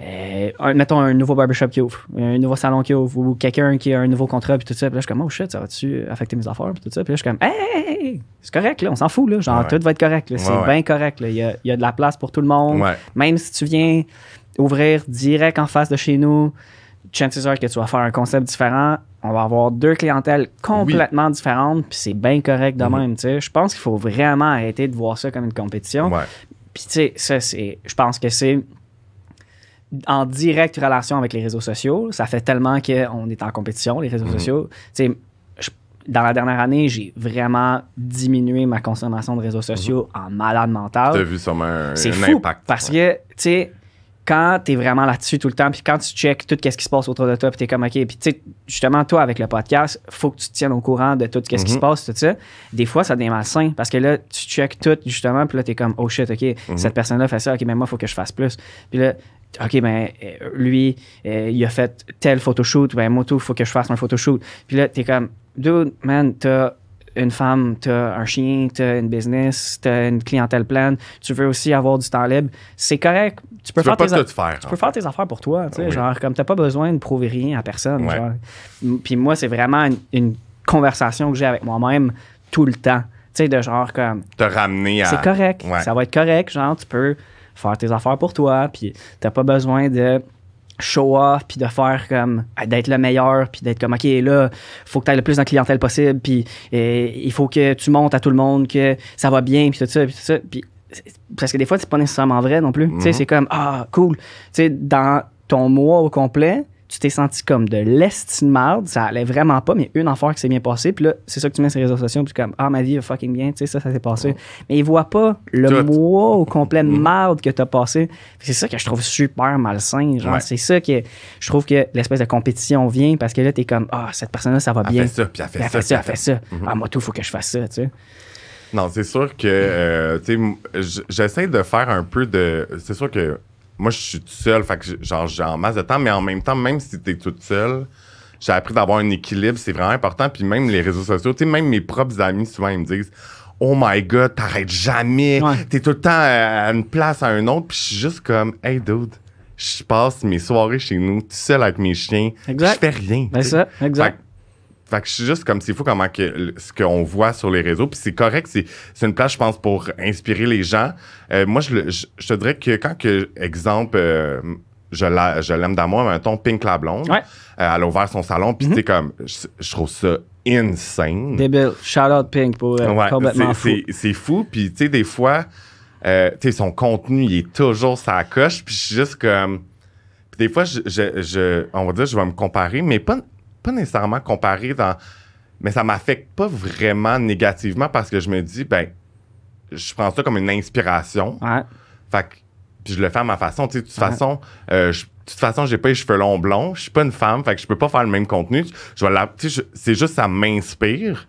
euh, un- mettons un nouveau barbershop qui ouvre un nouveau salon qui ouvre ou quelqu'un qui a un nouveau contrat puis tout ça puis là je suis comme oh shit ça va-tu affecter mes affaires puis tout ça puis là je suis comme hey, hey, hey, c'est correct là on s'en fout là genre Ouais. tout va être correct là, c'est Ouais, bien correct là. il y a, il y a de la place pour tout le monde même si tu viens ouvrir direct en face de chez nous, chances are que tu vas faire un concept différent. On va avoir deux clientèles complètement différentes, puis c'est bien correct de Mhm. même. tu sais. Je pense qu'il faut vraiment arrêter de voir ça comme une compétition. Puis, tu sais, ça, c'est. Je pense que c'est en directe relation avec les réseaux sociaux. Ça fait tellement qu'on est en compétition, les réseaux Mhm. sociaux. Tu sais, je- dans la dernière année, j'ai vraiment diminué ma consommation de réseaux sociaux en malade mental. T'as vu sûrement un, un fou impact. parce ouais. que, tu sais, quand t'es vraiment là-dessus tout le temps, puis quand tu checkes tout ce qui se passe autour de toi, puis t'es comme, OK, puis tu sais, justement, toi, avec le podcast, faut que tu te tiennes au courant de tout ce qui se Mhm. passe, tout ça. Des fois, ça devient malsain parce que là, tu checkes tout, justement, puis là, t'es comme, oh shit, OK, Mhm. cette personne-là fait ça, OK, mais moi, il faut que je fasse plus. Puis là, OK, ben, euh, lui, euh, il a fait tel photoshoot, ben, moi, tout, il faut que je fasse un photoshoot. Puis là, t'es comme, dude, man, t'as une femme, t'as un chien, t'as une business, t'as une clientèle pleine, tu veux aussi avoir du temps libre, c'est correct. Tu peux, Tu faire tes a- faire. tu peux faire tes affaires pour toi, tu sais, Oui. genre comme t'as pas besoin de prouver rien à personne. Ouais. genre. M- Puis moi, c'est vraiment une, une conversation que j'ai avec moi-même tout le temps. Tu sais, de genre comme Te ramener à. c'est correct, Ouais. ça va être correct, genre tu peux faire tes affaires pour toi, puis t'as pas besoin de show off puis de faire comme d'être le meilleur puis d'être comme ok là faut que tu aies le plus de clientèle possible puis euh, il faut que tu montes à tout le monde que ça va bien puis tout ça puis tout ça puis parce que des fois c'est pas nécessairement vrai non plus tu sais Mhm. c'est comme ah cool tu sais dans ton mois au complet tu t'es senti comme de l'estime marde, ça allait vraiment pas, mais une affaire qui s'est bien passée, puis là, c'est ça que tu mets sur les réseaux sociaux, puis comme, ah, ma vie va fucking bien, tu sais, ça, ça s'est passé. Mais ils voient pas le mois au complet de Mhm. marde que t'as passé. C'est ça que je trouve super malsain, genre, Ouais. c'est ça que je trouve que l'espèce de compétition vient, parce que là, t'es comme, ah, cette personne-là, ça va Elle bien. fait ça, puis elle fait elle fait ça, elle fait ça. Mhm. Ah, moi, tout, faut que je fasse ça, tu sais. Non, c'est sûr que, euh, tu sais, j'essaie de faire un peu de. C'est sûr que moi, je suis tout seul, fait que genre, j'ai en masse de temps, mais en même temps, même si t'es toute seule, j'ai appris d'avoir un équilibre, c'est vraiment important. Puis même les réseaux sociaux, tu sais, même mes propres amis, souvent, ils me disent Oh my god, t'arrêtes jamais, Ouais. t'es tout le temps à une place à un autre, puis je suis juste comme Hey dude, je passe mes soirées chez nous, tout seul avec mes chiens, Exact. je fais rien. Ben ça, exact. Fait fait que je suis juste comme c'est fou comment que, ce qu'on voit sur les réseaux. Puis c'est correct, c'est, c'est une place, je pense, pour inspirer les gens. Euh, moi, je, je, je te dirais que quand, que, exemple, euh, je, la- je l'aime d'amour, mettons, Pink la blonde, Ouais. euh, elle a ouvert son salon, puis c'est comme, je, je trouve ça insane. Débile. Shout out Pink pour Ouais, complètement c'est, fou. c'est, c'est fou. Puis, tu sais, des fois, tu sais, son contenu, il est toujours sa coche. Puis, je suis juste comme. Des fois, je, je, je- on va dire, je vais me comparer, mais pas, pas nécessairement comparer dans. Mais ça m'affecte pas vraiment négativement parce que je me dis, ben, je prends ça comme une inspiration. Ouais. Fait que, puis je le fais à ma façon. Tu sais, de toute façon, euh, je- de toute façon, j'ai pas les cheveux longs blonds. Je suis pas une femme, fait que je peux pas faire le même contenu. Je je- c'est juste ça m'inspire.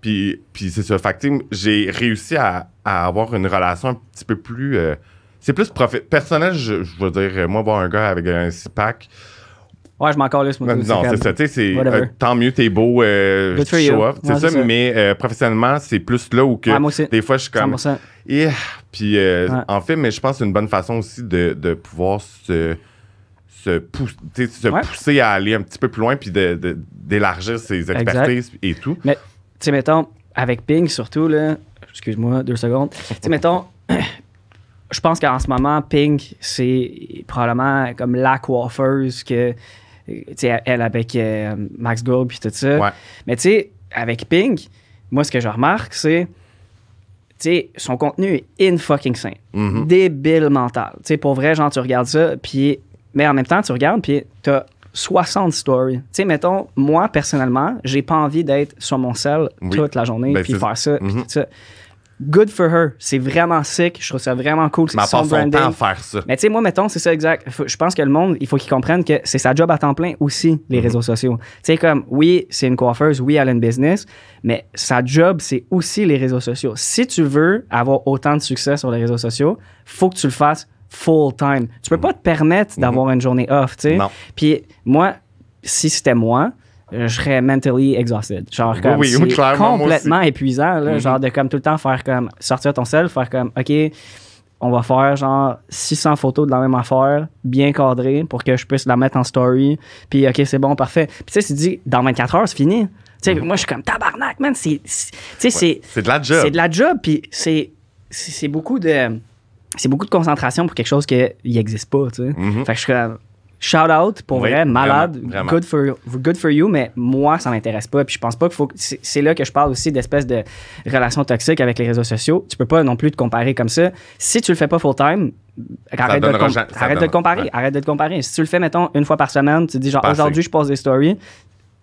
Puis, puis c'est ça. Fait que, tu sais, j'ai réussi à, à avoir une relation un petit peu plus. euh, c'est plus personnel, je, je veux dire. Moi, voir un gars avec un six-pack. Ouais, je m'en calisse, moi. Non, c'est ça. Tu sais, euh, tant mieux, t'es beau. Euh, show off, c'est ça. Mais euh, professionnellement, c'est plus là où que. Ouais, moi aussi. Des fois, je suis comme. 100%. Yeah. Puis, euh, Ouais. en fait, mais je pense que c'est une bonne façon aussi de, de pouvoir se, se, Ouais. pousser à aller un petit peu plus loin puis de- de- d'élargir ses expertises et tout. Mais, tu sais, mettons, avec Pink surtout, là, excuse-moi, deux secondes. Tu sais, mettons, je pense qu'en ce moment, Pink, c'est probablement comme la coiffeuse que, sais, elle avec euh, Max Gold puis tout ça. Ouais. Mais tu sais, avec Pink, moi, ce que je remarque, c'est, sais, son contenu est in fucking sain. Mhm. Débile mental. Sais, pour vrai, genre, tu regardes ça, puis, mais en même temps, tu regardes, puis t'as 60 stories. Tu sais, mettons, moi, personnellement, j'ai pas envie d'être sur mon sel Oui. toute la journée, Ben, puis faire ça, puis Mhm. tout ça. Good for her. C'est vraiment sick. Je trouve ça vraiment cool. C'est son branding. temps à faire ça. Mais tu sais, moi, mettons, c'est ça exact. Faut- je pense que le monde, il faut qu'il comprenne que c'est sa job à temps plein aussi, les réseaux sociaux. Tu sais, comme, oui, c'est une coiffeuse, oui, elle a une business, mais sa job, c'est aussi les réseaux sociaux. Si tu veux avoir autant de succès sur les réseaux sociaux, faut que tu le fasses full time. Tu peux pas te permettre d'avoir une journée off, tu sais. Non. Puis moi, si c'était moi, je serais mentally exhausted. Genre, comme, oui, c'est complètement épuisant, là, Mhm. genre de comme tout le temps faire comme, sortir ton sel, faire comme, OK, on va faire genre 600 photos de la même affaire, bien cadrées, pour que je puisse la mettre en story. Puis, OK, c'est bon, parfait. Puis, tu sais, tu dis, dans 24 heures, c'est fini. Tu sais, moi, je suis comme tabarnak, man. C'est, de la job. c'est de la job, puis c'est, c'est, beaucoup de. C'est beaucoup de concentration pour quelque chose qui n'existe pas, tu sais. Mhm. Fait que je suis comme. Shout out, pour Oui, vrai, malade, vraiment, vraiment. Good, for, good for you, mais moi, ça m'intéresse pas. Puis je pense pas qu'il faut. C'est là que je parle aussi d'espèces de relations toxiques avec les réseaux sociaux. Tu peux pas non plus te comparer comme ça. Si tu le fais pas full time, arrête, de, te com- arrête de comparer. ouais. Arrête de te comparer. Si tu le fais, mettons, une fois par semaine, tu te dis genre aujourd'hui, je pose des stories.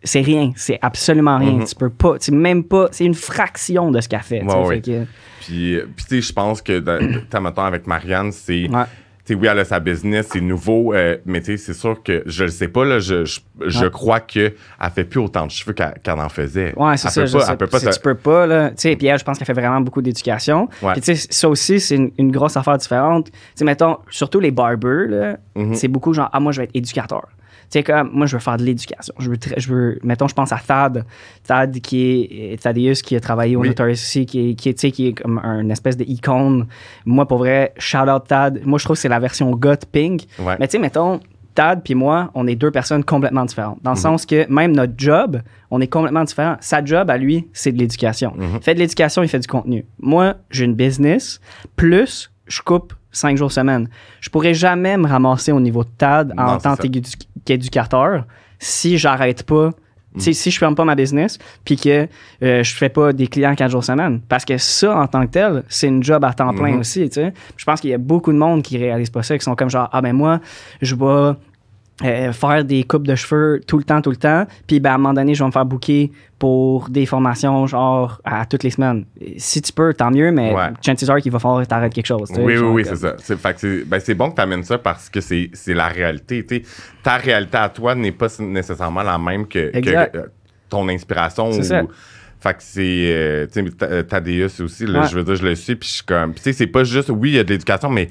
C'est rien, c'est absolument rien. Mhm. Tu peux pas, tu même pas, c'est une fraction de ce qu'elle fait. Ouais, ouais. Fait que- Puis, euh, puis tu sais, je pense que, t'as, mettons, avec Marianne, c'est. Ouais. Sais, oui, elle a sa business, c'est nouveau, euh, mais tu sais, c'est sûr que je le sais pas, là, je, je, je Ouais. crois qu'elle fait plus autant de cheveux qu'elle, en faisait. Ouais, c'est ça. peut je pas- elle peut pas te- Tu peux pas, là. Tu sais, puis elle, je pense qu'elle fait vraiment beaucoup d'éducation. Ouais. Puis tu sais, ça aussi, c'est une, une grosse affaire différente. Tu sais, mettons, surtout les barbers, là, Mhm. c'est beaucoup genre, ah, moi, je vais être éducateur. Sais, comme, moi, je veux faire de l'éducation. Je veux, je veux, mettons, je pense à Thad. Thad, qui est, Thaddeus, qui a travaillé au Oui. Notorious aussi, qui est, qui est, tu sais, qui est comme un espèce d'icône. Moi, pour vrai, shout out Thad. Moi, je trouve que c'est la version goth pink. Ouais. Mais tu sais, mettons, Tad puis moi, on est deux personnes complètement différentes. Dans le sens que même notre job, on est complètement différents. Sa job à lui, c'est de l'éducation. Il fait de l'éducation, il fait du contenu. Moi, j'ai une business, plus je coupe cinq jours semaine. Je pourrais jamais me ramasser au niveau de Tad en Non, tant qu'éducateur si j'arrête pas. Sais, Si je ferme pas ma business, puis que euh, je fais pas des clients quatre jours semaine. Parce que ça, en tant que tel, c'est une job à temps plein Mhm. aussi. tu sais. Je pense qu'il y a beaucoup de monde qui réalisent pas ça, qui sont comme genre, ah ben moi, je vais euh, faire des coupes de cheveux tout le temps, tout le temps. Puis ben, à un moment donné, je vais me faire booker pour des formations genre à toutes les semaines. Si tu peux, tant mieux, mais Ouais. chances are qu'il va falloir que t'arrêtes quelque chose. tu sais, Oui, oui, oui, c'est ça. C'est, fait que c'est, ben, bon que tu amènes ça parce que c'est, c'est la réalité. tu sais. Ta réalité à toi n'est pas nécessairement la même que, euh, ton inspiration. C'est ça. Fait que c'est. euh, tu sais, Ta- Thaddeus aussi, là, Ouais. je veux dire, je le suis, puis je suis comme. Tu sais, c'est pas juste. Oui, il y a de l'éducation, mais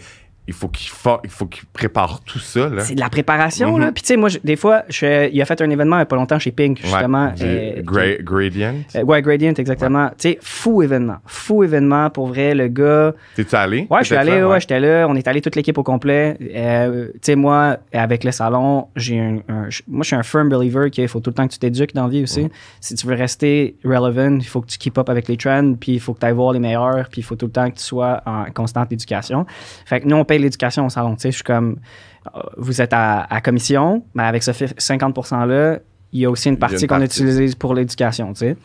il faut qu'il, fa- il faut qu'il prépare tout ça, là. C'est de la préparation, Mhm. là. Puis, tu sais, moi, je- des fois, je- il a fait un événement il y a pas longtemps chez Pink, Ouais, justement. euh, gra- Gradient? Euh, ouais, Gradient, exactement. Tu sais, fou événement. Fou événement, pour vrai, le gars. T'es-tu allé? Ouais, je suis allé, là? ouais, j'étais là. On est allé toute l'équipe au complet. Euh, tu sais, moi, avec le salon, j'ai un, moi, je suis un firm believer qu'il faut tout le temps que tu t'éduques dans la vie aussi. Si tu veux rester relevant, il faut que tu keep up avec les trends, puis il faut que tu ailles voir les meilleurs, puis il faut tout le temps que tu sois en constante éducation. Fait que nous, on paye l'éducation au salon. Tu sais, je suis comme, euh, vous êtes à, à commission, mais avec ce fi- 50%-là, il y a aussi une partie qu'on utilise pour l'éducation, tu sais.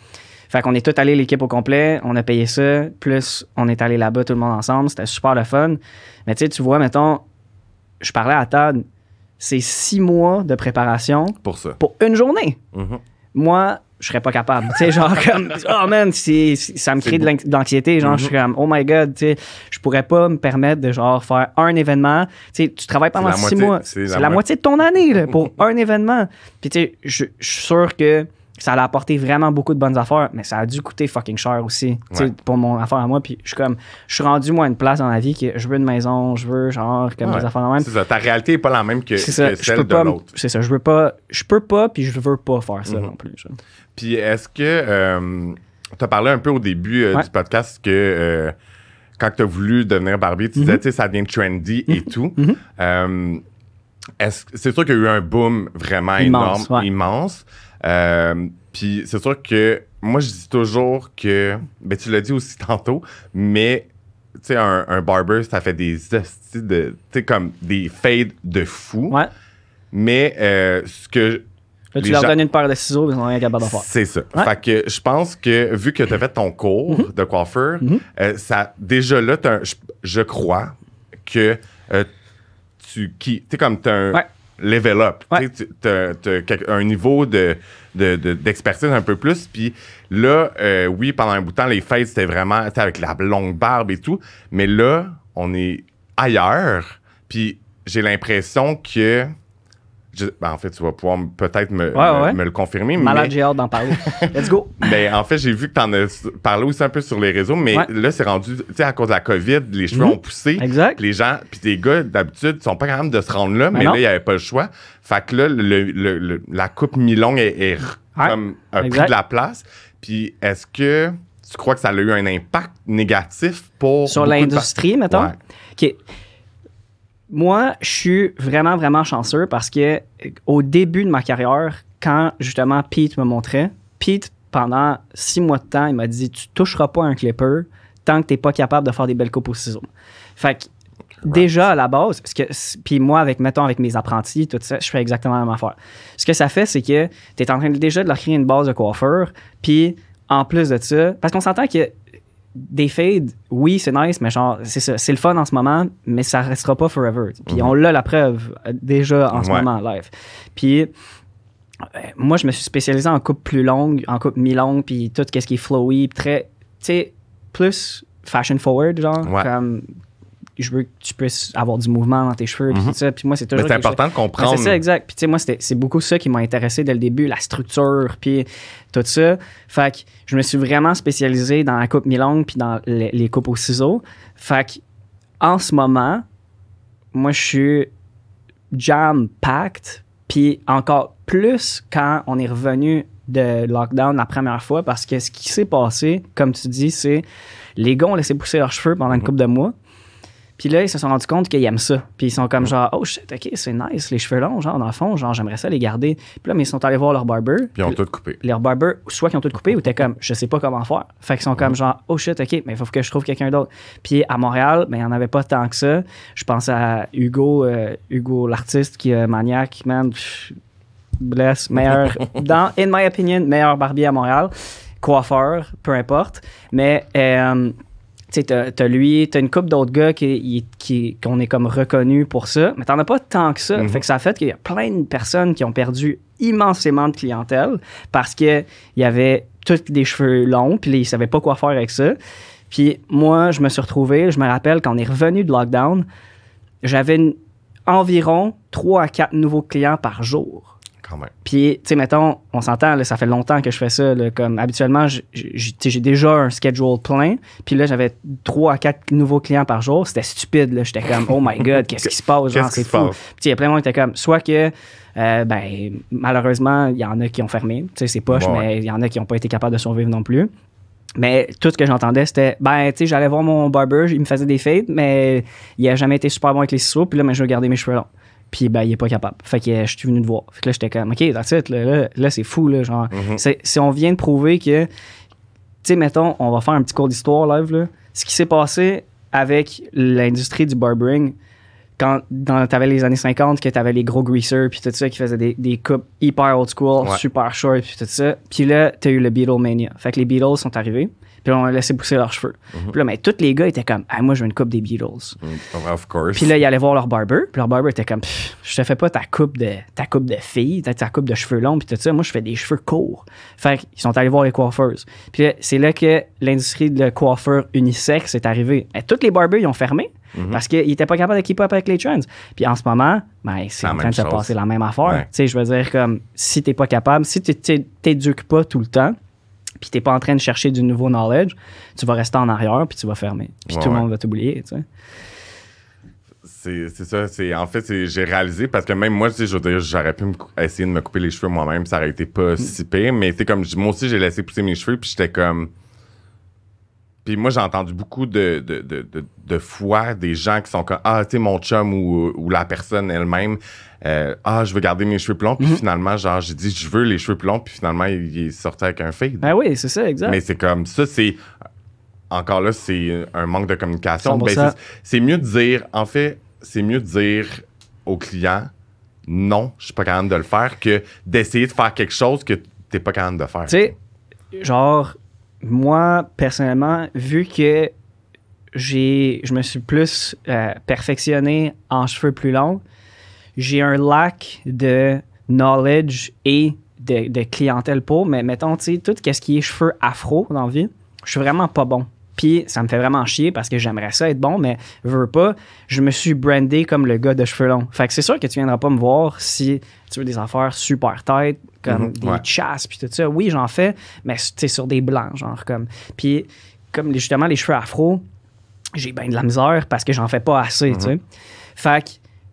Fait qu'on est tous allés, l'équipe au complet, on a payé ça, plus on est allé là-bas tout le monde ensemble, c'était super le fun. Mais tu sais, tu vois, mettons, je parlais à Todd, c'est six mois de préparation Pour ça. pour une journée. Mhm. Moi, je serais pas capable. Tu sais, genre comme, oh man, c'est- ça me crée de l'anx- de l'anxiété. Genre, je suis comme, oh my god, tu sais, je pourrais pas me permettre de genre faire un événement. Tu sais, tu travailles pendant six moitié- mois. c'est la la, mo- moitié de ton année là, pour un événement. Puis tu sais, je je suis sûr que ça a apporté vraiment beaucoup de bonnes affaires, mais ça a dû coûter fucking cher aussi, tu Ouais. pour mon affaire à moi. Puis je suis comme, je suis rendu moi à une place dans la vie que je veux une maison, je veux genre comme Ouais. des affaires de même. C'est ça. Ta réalité n'est pas la même que, ça, celle de l'autre. c'est ça, je veux pas, je peux pas, puis je veux pas faire ça Mhm. non plus. Puis est-ce que tu as parlé un peu au début euh, Ouais. du podcast que euh, quand tu as voulu devenir Barbie, tu disais, Mhm. tu sais, ça devient trendy et tout. Euh, est-ce- c'est sûr qu'il y a eu un boom vraiment Immense, énorme, immense. Euh, Puis c'est sûr que moi, je dis toujours que, ben tu l'as dit aussi tantôt, mais tu sais, un, un barber, ça fait des de, tu sais, comme des fades de fou. Ouais. Mais euh, ce que Là, tu leur gens- donnes une paire de ciseaux, ils sont rien capables de faire. c'est ça. Ouais. Fait que je pense que vu que tu as fait ton cours Mhm. de coiffeur, euh, ça, déjà là, je, je crois que euh, tu qui, t'es comme t'as un Ouais. Level up. Ouais. Tu as, un niveau de, de- de- d'expertise un peu plus. Puis là, euh, oui, pendant un bout de temps, les fêtes, c'était vraiment avec la longue barbe et tout. Mais là, on est ailleurs. Puis j'ai l'impression que. Je- ben, en fait, tu vas pouvoir peut-être me, Ouais, me- ouais. me le confirmer. Malade, mais- j'ai hâte d'en parler. Let's go. mais en fait, j'ai vu que tu en as parlé aussi un peu sur les réseaux, mais Ouais. là, c'est rendu, tu sais, à cause de la COVID, les cheveux Mhm. ont poussé. Exact. Les gens, puis les gars, d'habitude, ils sont pas capables de se rendre là, mais Ben non. là, il n'y avait pas le choix. Fait que là, le- le- le- la coupe mi-longue est, comme a pris Exact. de la place. Puis est-ce que tu crois que ça a eu un impact négatif pour. Sur l'industrie, mettons? Ouais. Moi, je suis vraiment, vraiment chanceux parce que euh, au début de ma carrière, quand justement Pete me montrait, Pete, pendant six mois de temps, il m'a dit Tu toucheras pas un clipper tant que tu n'es pas capable de faire des belles coupes au ciseau. Fait que déjà à la base, que, puis moi, avec, mettons, avec mes apprentis, tout ça, je fais exactement la même affaire. Ce que ça fait, c'est que tu es en train de, déjà de leur créer une base de coiffeur, puis en plus de ça, parce qu'on s'entend que des fades, oui, c'est nice, mais genre, c'est ça, c'est le fun en ce moment, mais ça restera pas forever. Puis on l'a la preuve euh, déjà en ce Mhm. Ouais. moment live. Puis euh, moi, je me suis spécialisé en coupe plus longue, en coupe mi-longue, puis tout ce qui est flowy, très, tu sais, plus fashion forward, genre, Ouais. comme je veux que tu puisses avoir du mouvement dans tes cheveux, puis Mhm. tout ça. Puis moi, c'est Mais toujours c'est important de Ouais, comprendre. c'est ça, exact. Puis tu sais, moi, c'était- c'est beaucoup ça qui m'a intéressé dès le début, la structure, puis tout ça. Fait que je me suis vraiment spécialisé dans la coupe mi-longue, puis dans les, les coupes aux ciseaux. Fait que en ce moment, moi, je suis jam-packed, puis encore plus quand on est revenu de lockdown la première fois, parce que ce qui s'est passé, comme tu dis, c'est les gars ont laissé pousser leurs cheveux pendant une couple de mois. Puis là, ils se sont rendus compte qu'ils aiment ça. Puis ils sont comme genre, oh shit, ok, c'est nice, les cheveux longs, genre, dans le fond, genre, j'aimerais ça les garder. Puis là, mais ils sont allés voir leur barber. Puis ils ont tout coupé. Leur barber, soit qu'ils ont tout coupé ou t'es comme, je sais pas comment faire. Fait qu'ils sont comme genre, oh shit, ok, mais il faut que je trouve quelqu'un d'autre. Puis à Montréal, ben, il n'y en avait pas tant que ça. Je pense à Hugo, euh, Hugo l'artiste qui est maniaque, man. pff, Bless, meilleur, dans, in my opinion, meilleur barbier à Montréal. Coiffeur, peu importe. Mais, euh, tu sais, t'as, lui, t'as une couple d'autres gars qui, qui, qu'on est comme reconnu pour ça, mais t'en as pas tant que ça. Mhm. Fait que ça a fait qu'il y a plein de personnes qui ont perdu immensément de clientèle parce que il y avait tous des cheveux longs, puis ils savaient pas quoi faire avec ça. Puis moi, je me suis retrouvé, je me rappelle quand on est revenu de lockdown, j'avais environ 3 à 4 nouveaux clients par jour. Quand même. Puis, tu sais, mettons, on s'entend, là, ça fait longtemps que je fais ça. là, comme habituellement, j'ai déjà un schedule plein. Puis là, j'avais 3 à 4 nouveaux clients par jour. C'était stupide. là. J'étais comme, oh my God, qu'est-ce qui se passe? Genre, c'est fou. Puis, il y a plein de monde qui était comme, soit que, euh, ben, malheureusement, il y en a qui ont fermé. Tu sais, c'est poche, mais il y en a qui n'ont pas été capables de survivre non plus. Mais tout ce que j'entendais, c'était, ben, tu sais, j'allais voir mon barber, il me faisait des fades, mais il a jamais été super bon avec les ciseaux. Puis là, ben, je veux garder mes cheveux longs. Puis ben, il est pas capable. Fait que euh, je suis venu te voir. Fait que là, j'étais comme, OK, that's it. Là, là, là, c'est fou. Là, genre, Mhm. c'est, si on vient de prouver que, tu sais, mettons, on va faire un petit cours d'histoire live. Là. Ce qui s'est passé avec l'industrie du barbering, quand dans, t'avais les années 50, que t'avais les gros greasers, puis tout ça, qui faisaient des, des coupes hyper old school, Ouais. super short, puis tout ça. Puis là, t'as eu le Beatlemania. Fait que les Beatles sont arrivés, puis on a laissé pousser leurs cheveux. Mhm. Puis là, mais tous les gars étaient comme, ah, moi, je veux une coupe des Beatles. Mm, Of course. Puis là, ils allaient voir leur barber. Puis leur barber était comme, je te fais pas ta coupe de, ta coupe de fille, ta, ta coupe de cheveux longs, puis tout ça. Moi, je fais des cheveux courts. Fait qu'ils sont allés voir les coiffeuses. Puis là, c'est là que l'industrie de coiffeur unisexe est arrivée. Et tous les barbers, ils ont fermé Mhm. parce qu'ils étaient pas capables de keep up avec les trends. Puis en ce moment, ben, c'est La en train de se passer la même affaire. Ouais. Tu sais, je veux dire, comme, si t'es pas capable, si tu t'é- t'éduques pas tout le temps, puis t'es pas en train de chercher du nouveau knowledge, tu vas rester en arrière, puis tu vas fermer. Puis Ouais, tout le ouais. monde va t'oublier, tu sais. C'est ça. c'est En fait, j'ai réalisé parce que même moi, tu sais, je veux dire, j'aurais pu essayer de me couper les cheveux moi-même, ça aurait été pas si pire. Mais c'est comme, moi aussi, j'ai laissé pousser mes cheveux, puis j'étais comme. Puis moi, j'ai entendu beaucoup de, de, de, de, de fois des gens qui sont comme Ah, tu sais, mon chum ou, ou la personne elle-même, euh, Ah, je veux garder mes cheveux plus longs. Puis finalement, genre, j'ai dit, je veux les cheveux plus longs. Puis finalement, il, il est sorti avec un fade. Ben oui, c'est ça, exact. Mais c'est comme ça, c'est. Encore là, c'est un manque de communication. 100%. Ben, c'est- c'est mieux de dire, en fait, c'est mieux de dire au client non, je suis pas capable de le faire que d'essayer de faire quelque chose que t'es pas capable de faire. Tu sais, genre, moi, personnellement, vu que j'ai, je me suis plus euh, perfectionné en cheveux plus longs, j'ai un lac de knowledge et de, de clientèle pour, mais mettons, tu sais, tout ce qui est cheveux afro dans la vie, je suis vraiment pas bon. Puis ça me fait vraiment chier parce que j'aimerais ça être bon, mais veux pas. Je me suis brandé comme le gars de cheveux longs. Fait que c'est sûr que tu viendras pas me voir si tu veux des affaires super tight, comme Mhm, des ouais. chasses puis tout ça. Oui, j'en fais, mais sais, sur des blancs, genre comme. Puis comme justement les cheveux afro, j'ai bien de la misère parce que j'en fais pas assez, tu sais. Fait que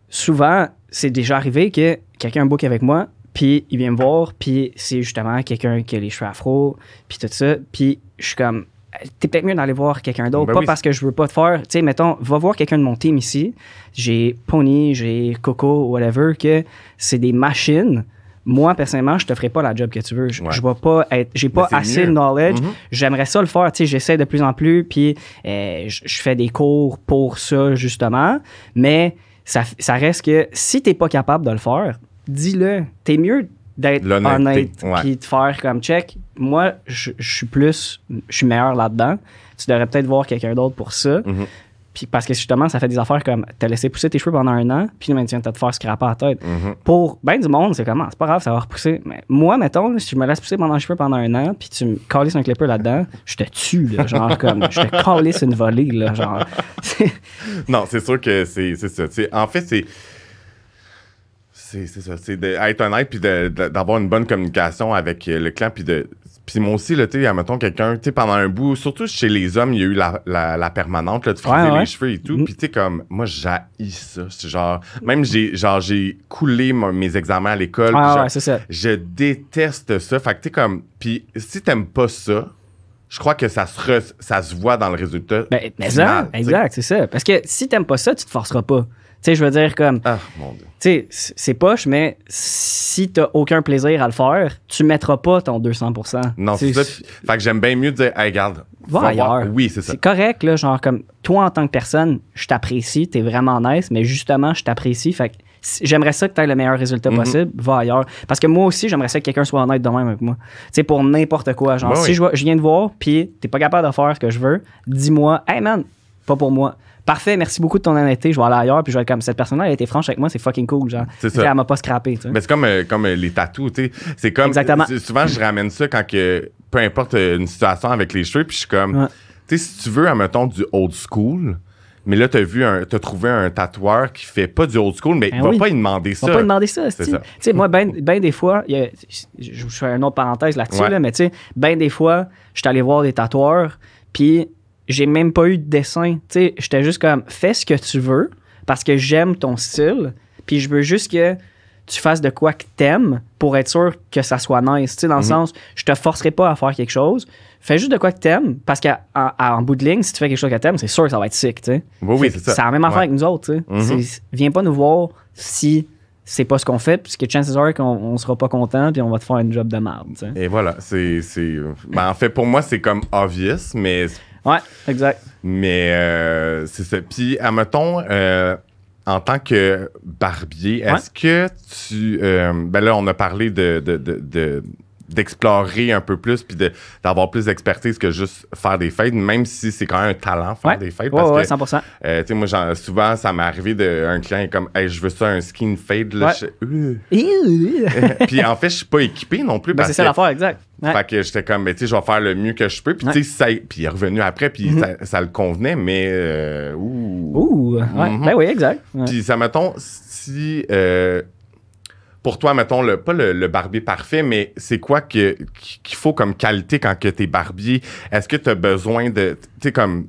souvent, c'est déjà arrivé que quelqu'un book avec moi, puis il vient me voir, puis c'est justement quelqu'un qui a les cheveux afro, puis tout ça, puis je suis comme, t'es peut-être mieux d'aller voir quelqu'un d'autre, Ben pas oui. parce que je veux pas te faire, tu sais, mettons, va voir quelqu'un de mon team ici, j'ai Pony, j'ai Coco, whatever, que c'est des machines. Moi, personnellement, je te ferai pas la job que tu veux. Je, Ouais. je vais pas être, j'ai pas assez mieux. de knowledge. Mhm. J'aimerais ça le faire, tu sais, j'essaie de plus en plus, puis euh, je je fais des cours pour ça, justement. Mais ça, ça reste que si t'es pas capable de le faire, dis-le. T'es mieux d'être honnête, ouais. puis de faire comme check. Moi, je je suis plus, je suis meilleur là-dedans. Tu devrais peut-être voir quelqu'un d'autre pour ça. Mhm. Puis parce que justement, ça fait des affaires comme t'as laissé pousser tes cheveux pendant un an, puis maintenant, tu viens de te faire scraper la tête. Mhm. Pour ben du monde, c'est comment? C'est pas grave, ça va repousser. Mais moi, mettons, si je me laisse pousser pendant les cheveux pendant un an, puis tu me calisses un clipper là-dedans, je te tue, là, genre comme, je te calisse une volée, là, genre. Non, c'est sûr que c'est c'est ça. En fait, c'est. C'est c'est ça. C'est d'être honnête puis d'avoir une bonne communication avec le client. Puis de. Puis moi aussi, là, tu sais, admettons quelqu'un, tu sais, pendant un bout, surtout chez les hommes, il y a eu la, la, la permanente, là, de friser Ouais, ouais. les cheveux et tout. Mhm. Puis tu sais, comme, moi, j'haïs ça. C'est genre, même j'ai, genre, j'ai coulé mon- mes examens à l'école. Ah genre, ouais, c'est ça. je déteste ça. Fait que tu sais, comme, puis si t'aimes pas ça, je crois que ça se, re- ça se voit dans le résultat. Ben, mais ça, exact, c'est ça. Parce que si t'aimes pas ça, tu te forceras pas. Tu sais, je veux dire, comme, Ah, mon Dieu. tu sais, c'est poche, mais si t'as aucun plaisir à le faire, tu mettras pas ton 200%. Non, c'est ça. Fait que j'aime bien mieux dire, hey, regarde, Va ailleurs. Oui, c'est ça. C'est correct, là, genre comme toi en tant que personne, je t'apprécie, t'es vraiment nice, mais justement, je t'apprécie. Fait que j'aimerais ça que tu aies le meilleur résultat Mhm. possible, va ailleurs. Parce que moi aussi, j'aimerais ça que quelqu'un soit honnête de même avec moi. Tu sais, pour n'importe quoi. Genre, si je, je viens de voir, puis t'es pas capable de faire ce que je veux, dis-moi, hey man, pas pour moi. Parfait, merci beaucoup de ton honnêteté, je vais aller ailleurs, puis je vais être comme cette personne-là, elle a été franche avec moi, c'est fucking cool, genre. C'est ça. Elle m'a pas scrappé, tu sais. Mais c'est comme, euh, comme euh, les tatous, tu sais. C'est comme. Exactement. Souvent, je ramène ça quand que. Peu importe euh, une situation avec les cheveux, puis je suis comme. Ouais. Tu sais, si tu veux, mettons, du old school, mais là, t'as vu, un, t'as trouvé un tatoueur qui fait pas du old school, mais Ben il va oui. pas y demander ça. Va pas demander ça. C'est ça. Tu sais, moi, ben, ben des fois, y a- je, je fais une autre parenthèse là-dessus, Ouais. là, mais tu sais, ben des fois, je suis allé voir des tatoueurs, puis j'ai même pas eu de dessin. Tu sais, j'étais juste comme, fais ce que tu veux, parce que j'aime ton style, puis je veux juste que tu fasses de quoi que t'aimes pour être sûr que ça soit nice. Tu sais, dans le Mhm. sens, je te forcerai pas à faire quelque chose. Fais juste de quoi que t'aimes, parce qu'en en bout de ligne, si tu fais quelque chose que t'aimes, c'est sûr que ça va être sick, tu sais. Oui, oui, c'est ça. la même affaire Ouais. avec nous autres, tu sais. Mhm. C'est- Viens pas nous voir si c'est pas ce qu'on fait, puisque chances are qu'on on sera pas content puis on va te faire une job de merde, tu sais. Et voilà, c'est. c'est- ben, en fait, pour moi, c'est comme obvious, mais Ouais, exact. Mais euh, c'est ça. Puis, admettons, euh, en tant que barbier, est-ce que tu. euh, ben là, on a parlé de. de, de- de- d'explorer un peu plus puis de- d'avoir plus d'expertise que juste faire des fades même si c'est quand même un talent faire Ouais. des fades Ouais, parce ouais, que 100%. euh, tu sais moi j'en- souvent ça m'est arrivé d'un client est comme hey je veux ça un skin fade Ouais. Euh. ben, puis en fait je suis pas équipé non plus parce c'est ça que l'affaire, exact. Ouais. fait que j'étais comme, mais tu sais, je vais faire le mieux que je peux. Puis Ouais. tu sais, puis il est revenu après, puis Mhm. ça, ça le convenait, mais euh, ouh. Ouh, ouais. Mhm. Ben oui, exact. Ouais. Puis ça, mettons, si euh, pour toi, mettons, le, pas le, barbier parfait, mais c'est quoi que- qu'il faut comme qualité quand que t'es barbier? Est-ce que tu besoin de. Tu comme.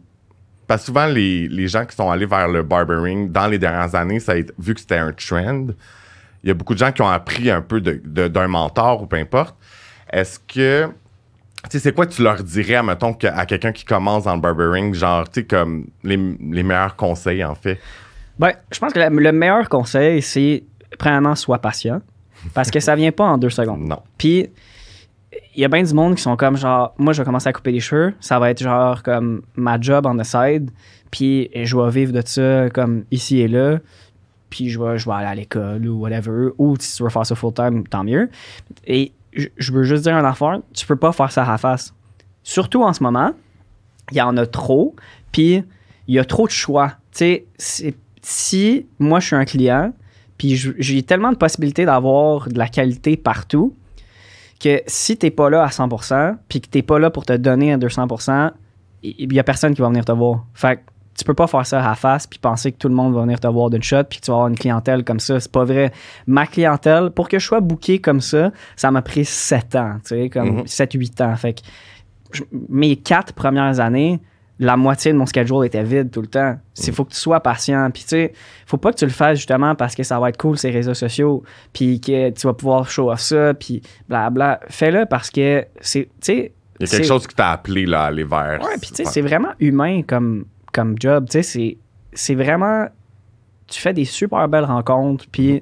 Parce que souvent, les, les gens qui sont allés vers le barbering dans les dernières années, ça a été- vu que c'était un trend, il y a beaucoup de gens qui ont appris un peu de- d'un mentor ou peu importe. Est-ce que. Tu sais, c'est quoi tu leur dirais, mettons, à quelqu'un qui commence dans le barbering, genre, tu sais, comme les, meilleurs conseils, en fait? Ben, je pense que le meilleur conseil, c'est premièrement, sois patient. Parce que ça vient pas en deux secondes. Non. Puis, il y a bien du monde qui sont comme genre, moi, je vais commencer à couper les cheveux. Ça va être genre comme ma job on the side. Puis, je vais vivre de ça comme ici et là. Puis, je vais, je vais aller à l'école ou whatever. Ou si tu veux faire ça full time, tant mieux. Et je, veux juste dire une affaire, tu peux pas faire ça à la face. Surtout en ce moment, il y en a trop. Puis, il y a trop de choix. Tu sais, si moi, je suis un client, puis j'ai tellement de possibilités d'avoir de la qualité partout que si t'es pas là à 100%, puis que t'es pas là pour te donner à 200%, il y a personne qui va venir te voir. Fait que tu peux pas faire ça à la face puis penser que tout le monde va venir te voir d'une shot puis que tu vas avoir une clientèle comme ça. C'est pas vrai. Ma clientèle, pour que je sois booké comme ça, ça m'a pris 7 ans, tu sais, comme Mhm. 7-8 ans. Fait que je- mes quatre premières années, la moitié de mon schedule était vide tout le temps. Il faut que tu sois patient. Puis, tu sais, faut pas que tu le fasses justement parce que ça va être cool, ces réseaux sociaux, puis que tu vas pouvoir show off ça, puis blabla. Fais-le parce que c'est, tu sais... Il y a quelque chose qui t'a appelé là, à aller vers. Ouais, puis tu sais, c'est vraiment humain comme, comme job. Tu sais, c'est- c'est vraiment... Tu fais des super belles rencontres, puis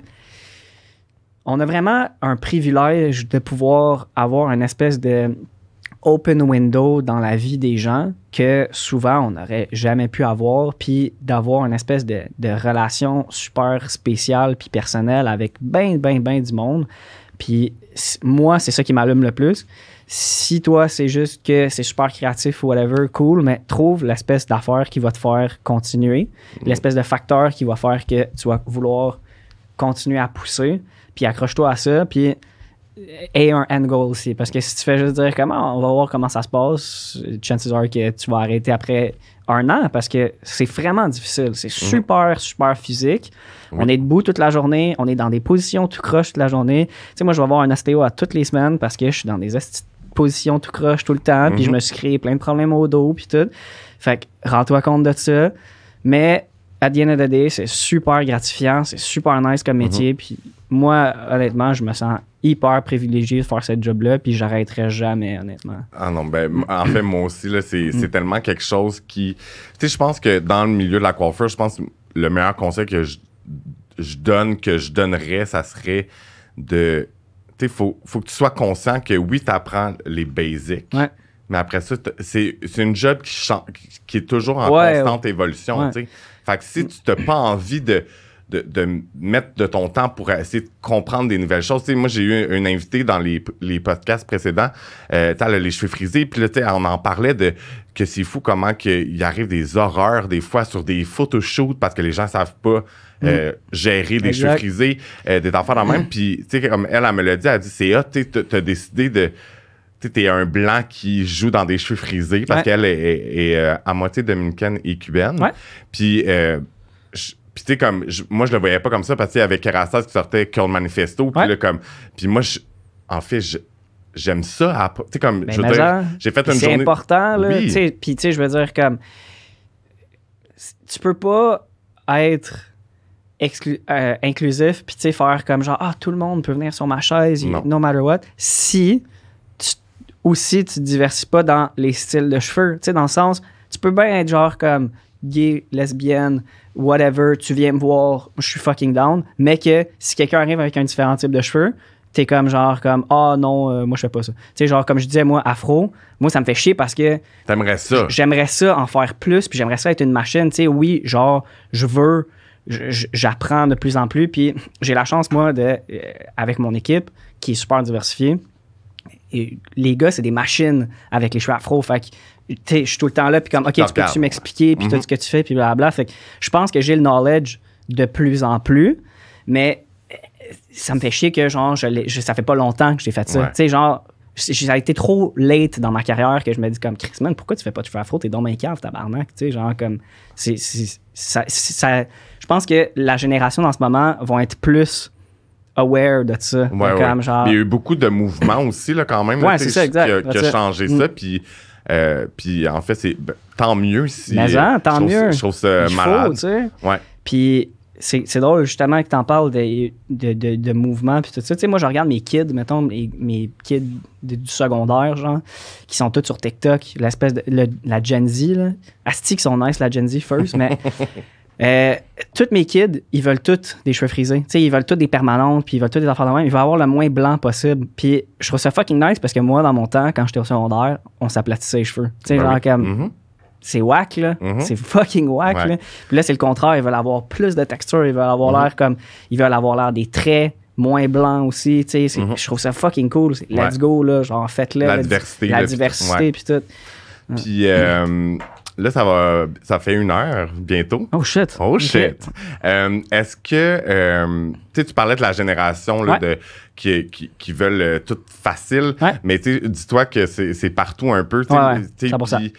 on a vraiment un privilège de pouvoir avoir une espèce de open window dans la vie des gens que souvent on n'aurait jamais pu avoir, puis d'avoir une espèce de, de relation super spéciale puis personnelle avec ben, ben, ben du monde. Puis moi, c'est ça qui m'allume le plus. Si toi, c'est juste que c'est super créatif ou whatever, cool, mais trouve l'espèce d'affaire qui va te faire continuer, l'espèce de facteur qui va faire que tu vas vouloir continuer à pousser, puis accroche-toi à ça, puis aie un end goal aussi. Parce que si tu fais juste dire comment on va voir comment ça se passe, chances are que tu vas arrêter après un an parce que c'est vraiment difficile. C'est super, super physique. On est debout toute la journée, on est dans des positions tout croche toute la journée. Tu sais, moi, je vais avoir un ostéo à toutes les semaines parce que je suis dans des positions tout croche tout le temps, puis je me suis créé plein de problèmes au dos, puis tout. Fait que rends-toi compte de ça. Mais at the end of the day, c'est super gratifiant, c'est super nice comme métier. Puis moi, honnêtement, je me sens hyper privilégié de faire cette job-là, puis j'arrêterai jamais, honnêtement. Ah non, ben, en fait, moi aussi, là, c'est, Mm. c'est tellement quelque chose qui. Tu sais, je pense que dans le milieu de la coiffure, je pense que le meilleur conseil que je, je donne, que je donnerais, ça serait de. Tu sais, faut, faut que tu sois conscient que oui, tu apprends les basics. Ouais. Mais après ça, c'est, c'est une job qui, qui est toujours en Ouais, constante évolution. tu sais. Fait que si tu n'as pas envie de, de, de mettre de ton temps pour essayer de comprendre des nouvelles choses. Tu sais, moi, j'ai eu un invité dans les, les podcasts précédents, euh, elle a les cheveux frisés, puis là, on en parlait de que c'est fou comment il arrive des horreurs des fois sur des photoshoots parce que les gens savent pas euh, gérer des cheveux frisés, euh, des enfants dans même. Puis, tu sais, comme elle, elle me l'a dit, elle a dit, c'est hot, tu t'as décidé de... T'es un blanc qui joue dans des cheveux frisés parce Ouais. qu'elle est, est- est, euh, à moitié dominicaine et cubaine. Ouais. Puis, euh, puis tu sais, comme, moi, je le voyais pas comme ça parce qu'il y avait qui sortait Curl Manifesto. Puis Ouais. là, comme, puis moi, je- en fait, je- j'aime ça. Tu sais, comme, Ben, je veux dire, j'ai fait une C'est journée. important, là. Oui. tu sais, Puis, tu sais, je veux dire, comme. Tu peux pas être exclu- euh, inclusif, puis, tu sais, faire comme genre, ah, tout le monde peut venir sur ma chaise, no matter what, si aussi tu te diversifies pas dans les styles de cheveux. Tu sais, dans le sens, tu peux bien être genre comme gay, lesbienne, whatever, tu viens me voir, je suis fucking down, mais que si quelqu'un arrive avec un différent type de cheveux, t'es comme genre comme ah non euh, moi je fais pas ça tu sais genre comme je disais moi afro moi ça me fait chier parce que T'aimerais ça. j'aimerais ça en faire plus puis j'aimerais ça être une machine tu sais oui genre je veux j'apprends de plus en plus puis j'ai la chance moi de euh, avec mon équipe qui est super diversifiée et les gars c'est des machines avec les cheveux afro. Fait que je suis tout le temps là puis comme ok tu peux-tu m'expliquer puis tout ce que tu fais puis blablabla. Fait que je pense que j'ai le knowledge de plus en plus mais euh, ça me fait chier que genre je ça fait pas longtemps que j'ai fait ça. Ouais. tu sais genre j- ça a été trop late dans ma carrière que je me dis comme Chris man pourquoi tu fais pas de cheveux afro? T'es dans ma cave tabarnak tu sais genre comme c'est c'est- ça, c'est- ça- je pense que la génération dans ce moment vont être plus aware de ça Ouais, ouais. comme genre Il y a eu beaucoup de mouvements aussi, là, quand même. Ouais, c'est ça, exact. Qui a, changé Mm. ça. Puis, euh, puis en fait, c'est ben, tant mieux si. Mais hein, tant je trouve ça- mieux. Je trouve ça malade. tu sais Ouais. Puis c'est c'est drôle justement que tu en parles de, de, de, de mouvement puis tout ça. Tu sais, moi, je regarde mes kids, mettons, mes, mes kids de- du secondaire, genre, qui sont tous sur TikTok, l'espèce de le- la Gen Z, là. Asti qui sont nice, la Gen Z first, mais euh, tous mes kids, ils veulent tous des cheveux frisés. Tu sais, ils veulent tous des permanentes, puis ils veulent tous des affaires de même. Ils veulent avoir le moins blanc possible. Puis je trouve ça fucking nice parce que moi, dans mon temps, quand j'étais au secondaire, on s'aplatissait les cheveux. Tu sais, Ben genre oui. comme Mhm. c'est whack là. Mhm. C'est fucking whack Ouais. là. Puis là, c'est le contraire. Ils veulent avoir plus de texture. Ils veulent avoir Mhm. l'air comme. Ils veulent avoir l'air des traits moins blancs aussi. Tu sais, je trouve ça fucking cool. Let's go là. Genre, faites-le. La là, diversité, La diversité, ouais. puis tout. Puis euh, là, ça va. Ça fait une heure bientôt. Oh shit. Oh shit. Euh, Est-ce que euh, tu sais, tu parlais de la génération là, Ouais. de, qui, qui, qui veulent euh, tout facile, Ouais. mais tu dis-toi que c'est partout un peu, tu sais, Ouais, ouais, tu sais, 100%. puis,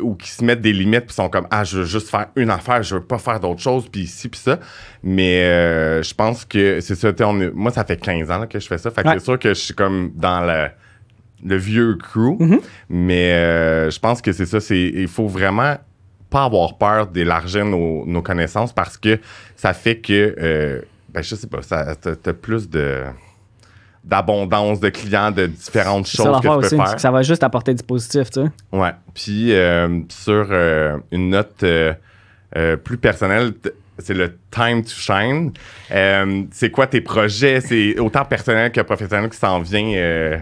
ou qui se mettent des limites puis sont comme ah je veux juste faire une affaire, je veux pas faire d'autre chose puis ici puis ça. Mais je pense que c'est ça. on moi ça fait 15 ans là, que je fais ça, fait que c'est sûr que je suis comme dans le le vieux crew, Mhm. mais euh, je pense que c'est ça. C'est il faut vraiment pas avoir peur d'élargir nos, nos connaissances parce que ça fait que, euh, ben, je sais pas, ça, t'as, plus de d'abondance de clients de différentes choses que tu peux aussi. faire. que Ça va juste apporter du positif, tu sais. Ouais. Puis euh, sur une note plus personnelle, c'est le time to shine. C'est quoi tes projets? C'est autant personnel que professionnel qui s'en vient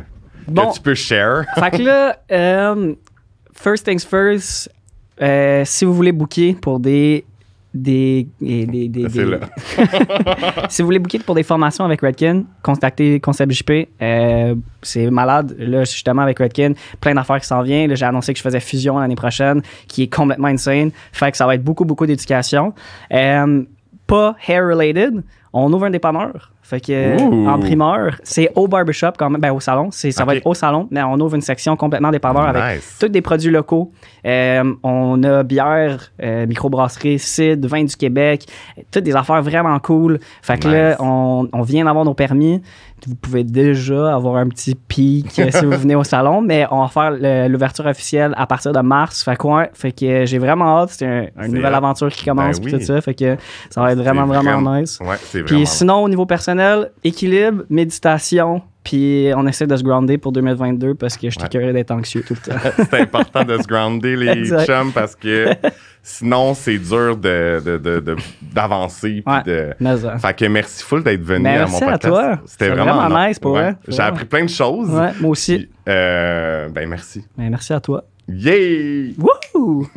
Bon. que tu peux share. Fait que là, euh, first things first, euh, si vous voulez booker pour des. Des, des, des, là. si vous voulez booker pour des formations avec Redkin, contactez Concept JP. Euh, c'est malade. Là, justement, avec Redkin, plein d'affaires qui s'en viennent. J'ai annoncé que je faisais Fusion l'année prochaine, qui est complètement insane. Fait que ça va être beaucoup, beaucoup d'éducation. Pas hair-related. On ouvre un dépanneur. Fait que, euh, en primeur, c'est au barbershop quand même, ben au salon. C'est, ça va être au salon, mais on ouvre une section complètement dépanneur avec Nice. tous des produits locaux. Euh, on a bière, euh, microbrasserie, cidre, vin du Québec, toutes des affaires vraiment cool. Fait que là, on, on vient d'avoir nos permis. Vous pouvez déjà avoir un petit pic euh, si vous venez au salon, mais on va faire l'ouverture officielle à partir de mars. Fait que, ouais, fait que j'ai vraiment hâte. C'est un- une nouvelle aventure qui commence, Ben puis oui. tout ça. Fait que ça va être vraiment, vraiment, nice. Ouais, Puis sinon, au niveau personnel, équilibre, méditation, puis on essaie de se grounder pour 2022 parce que je suis curieux d'être anxieux tout le temps. c'est important de se grounder, les chums, parce que sinon, c'est dur de, de- de- de- d'avancer. Ouais. de... Ça. Fait que merci full d'être venu Ben, à mon merci à podcast. toi. C'était vraiment, vraiment nice pour ouais. J'ai appris plein de choses. Ouais, moi aussi. Puis, euh, ben merci. Ben, merci à toi. Yay! Wouhou!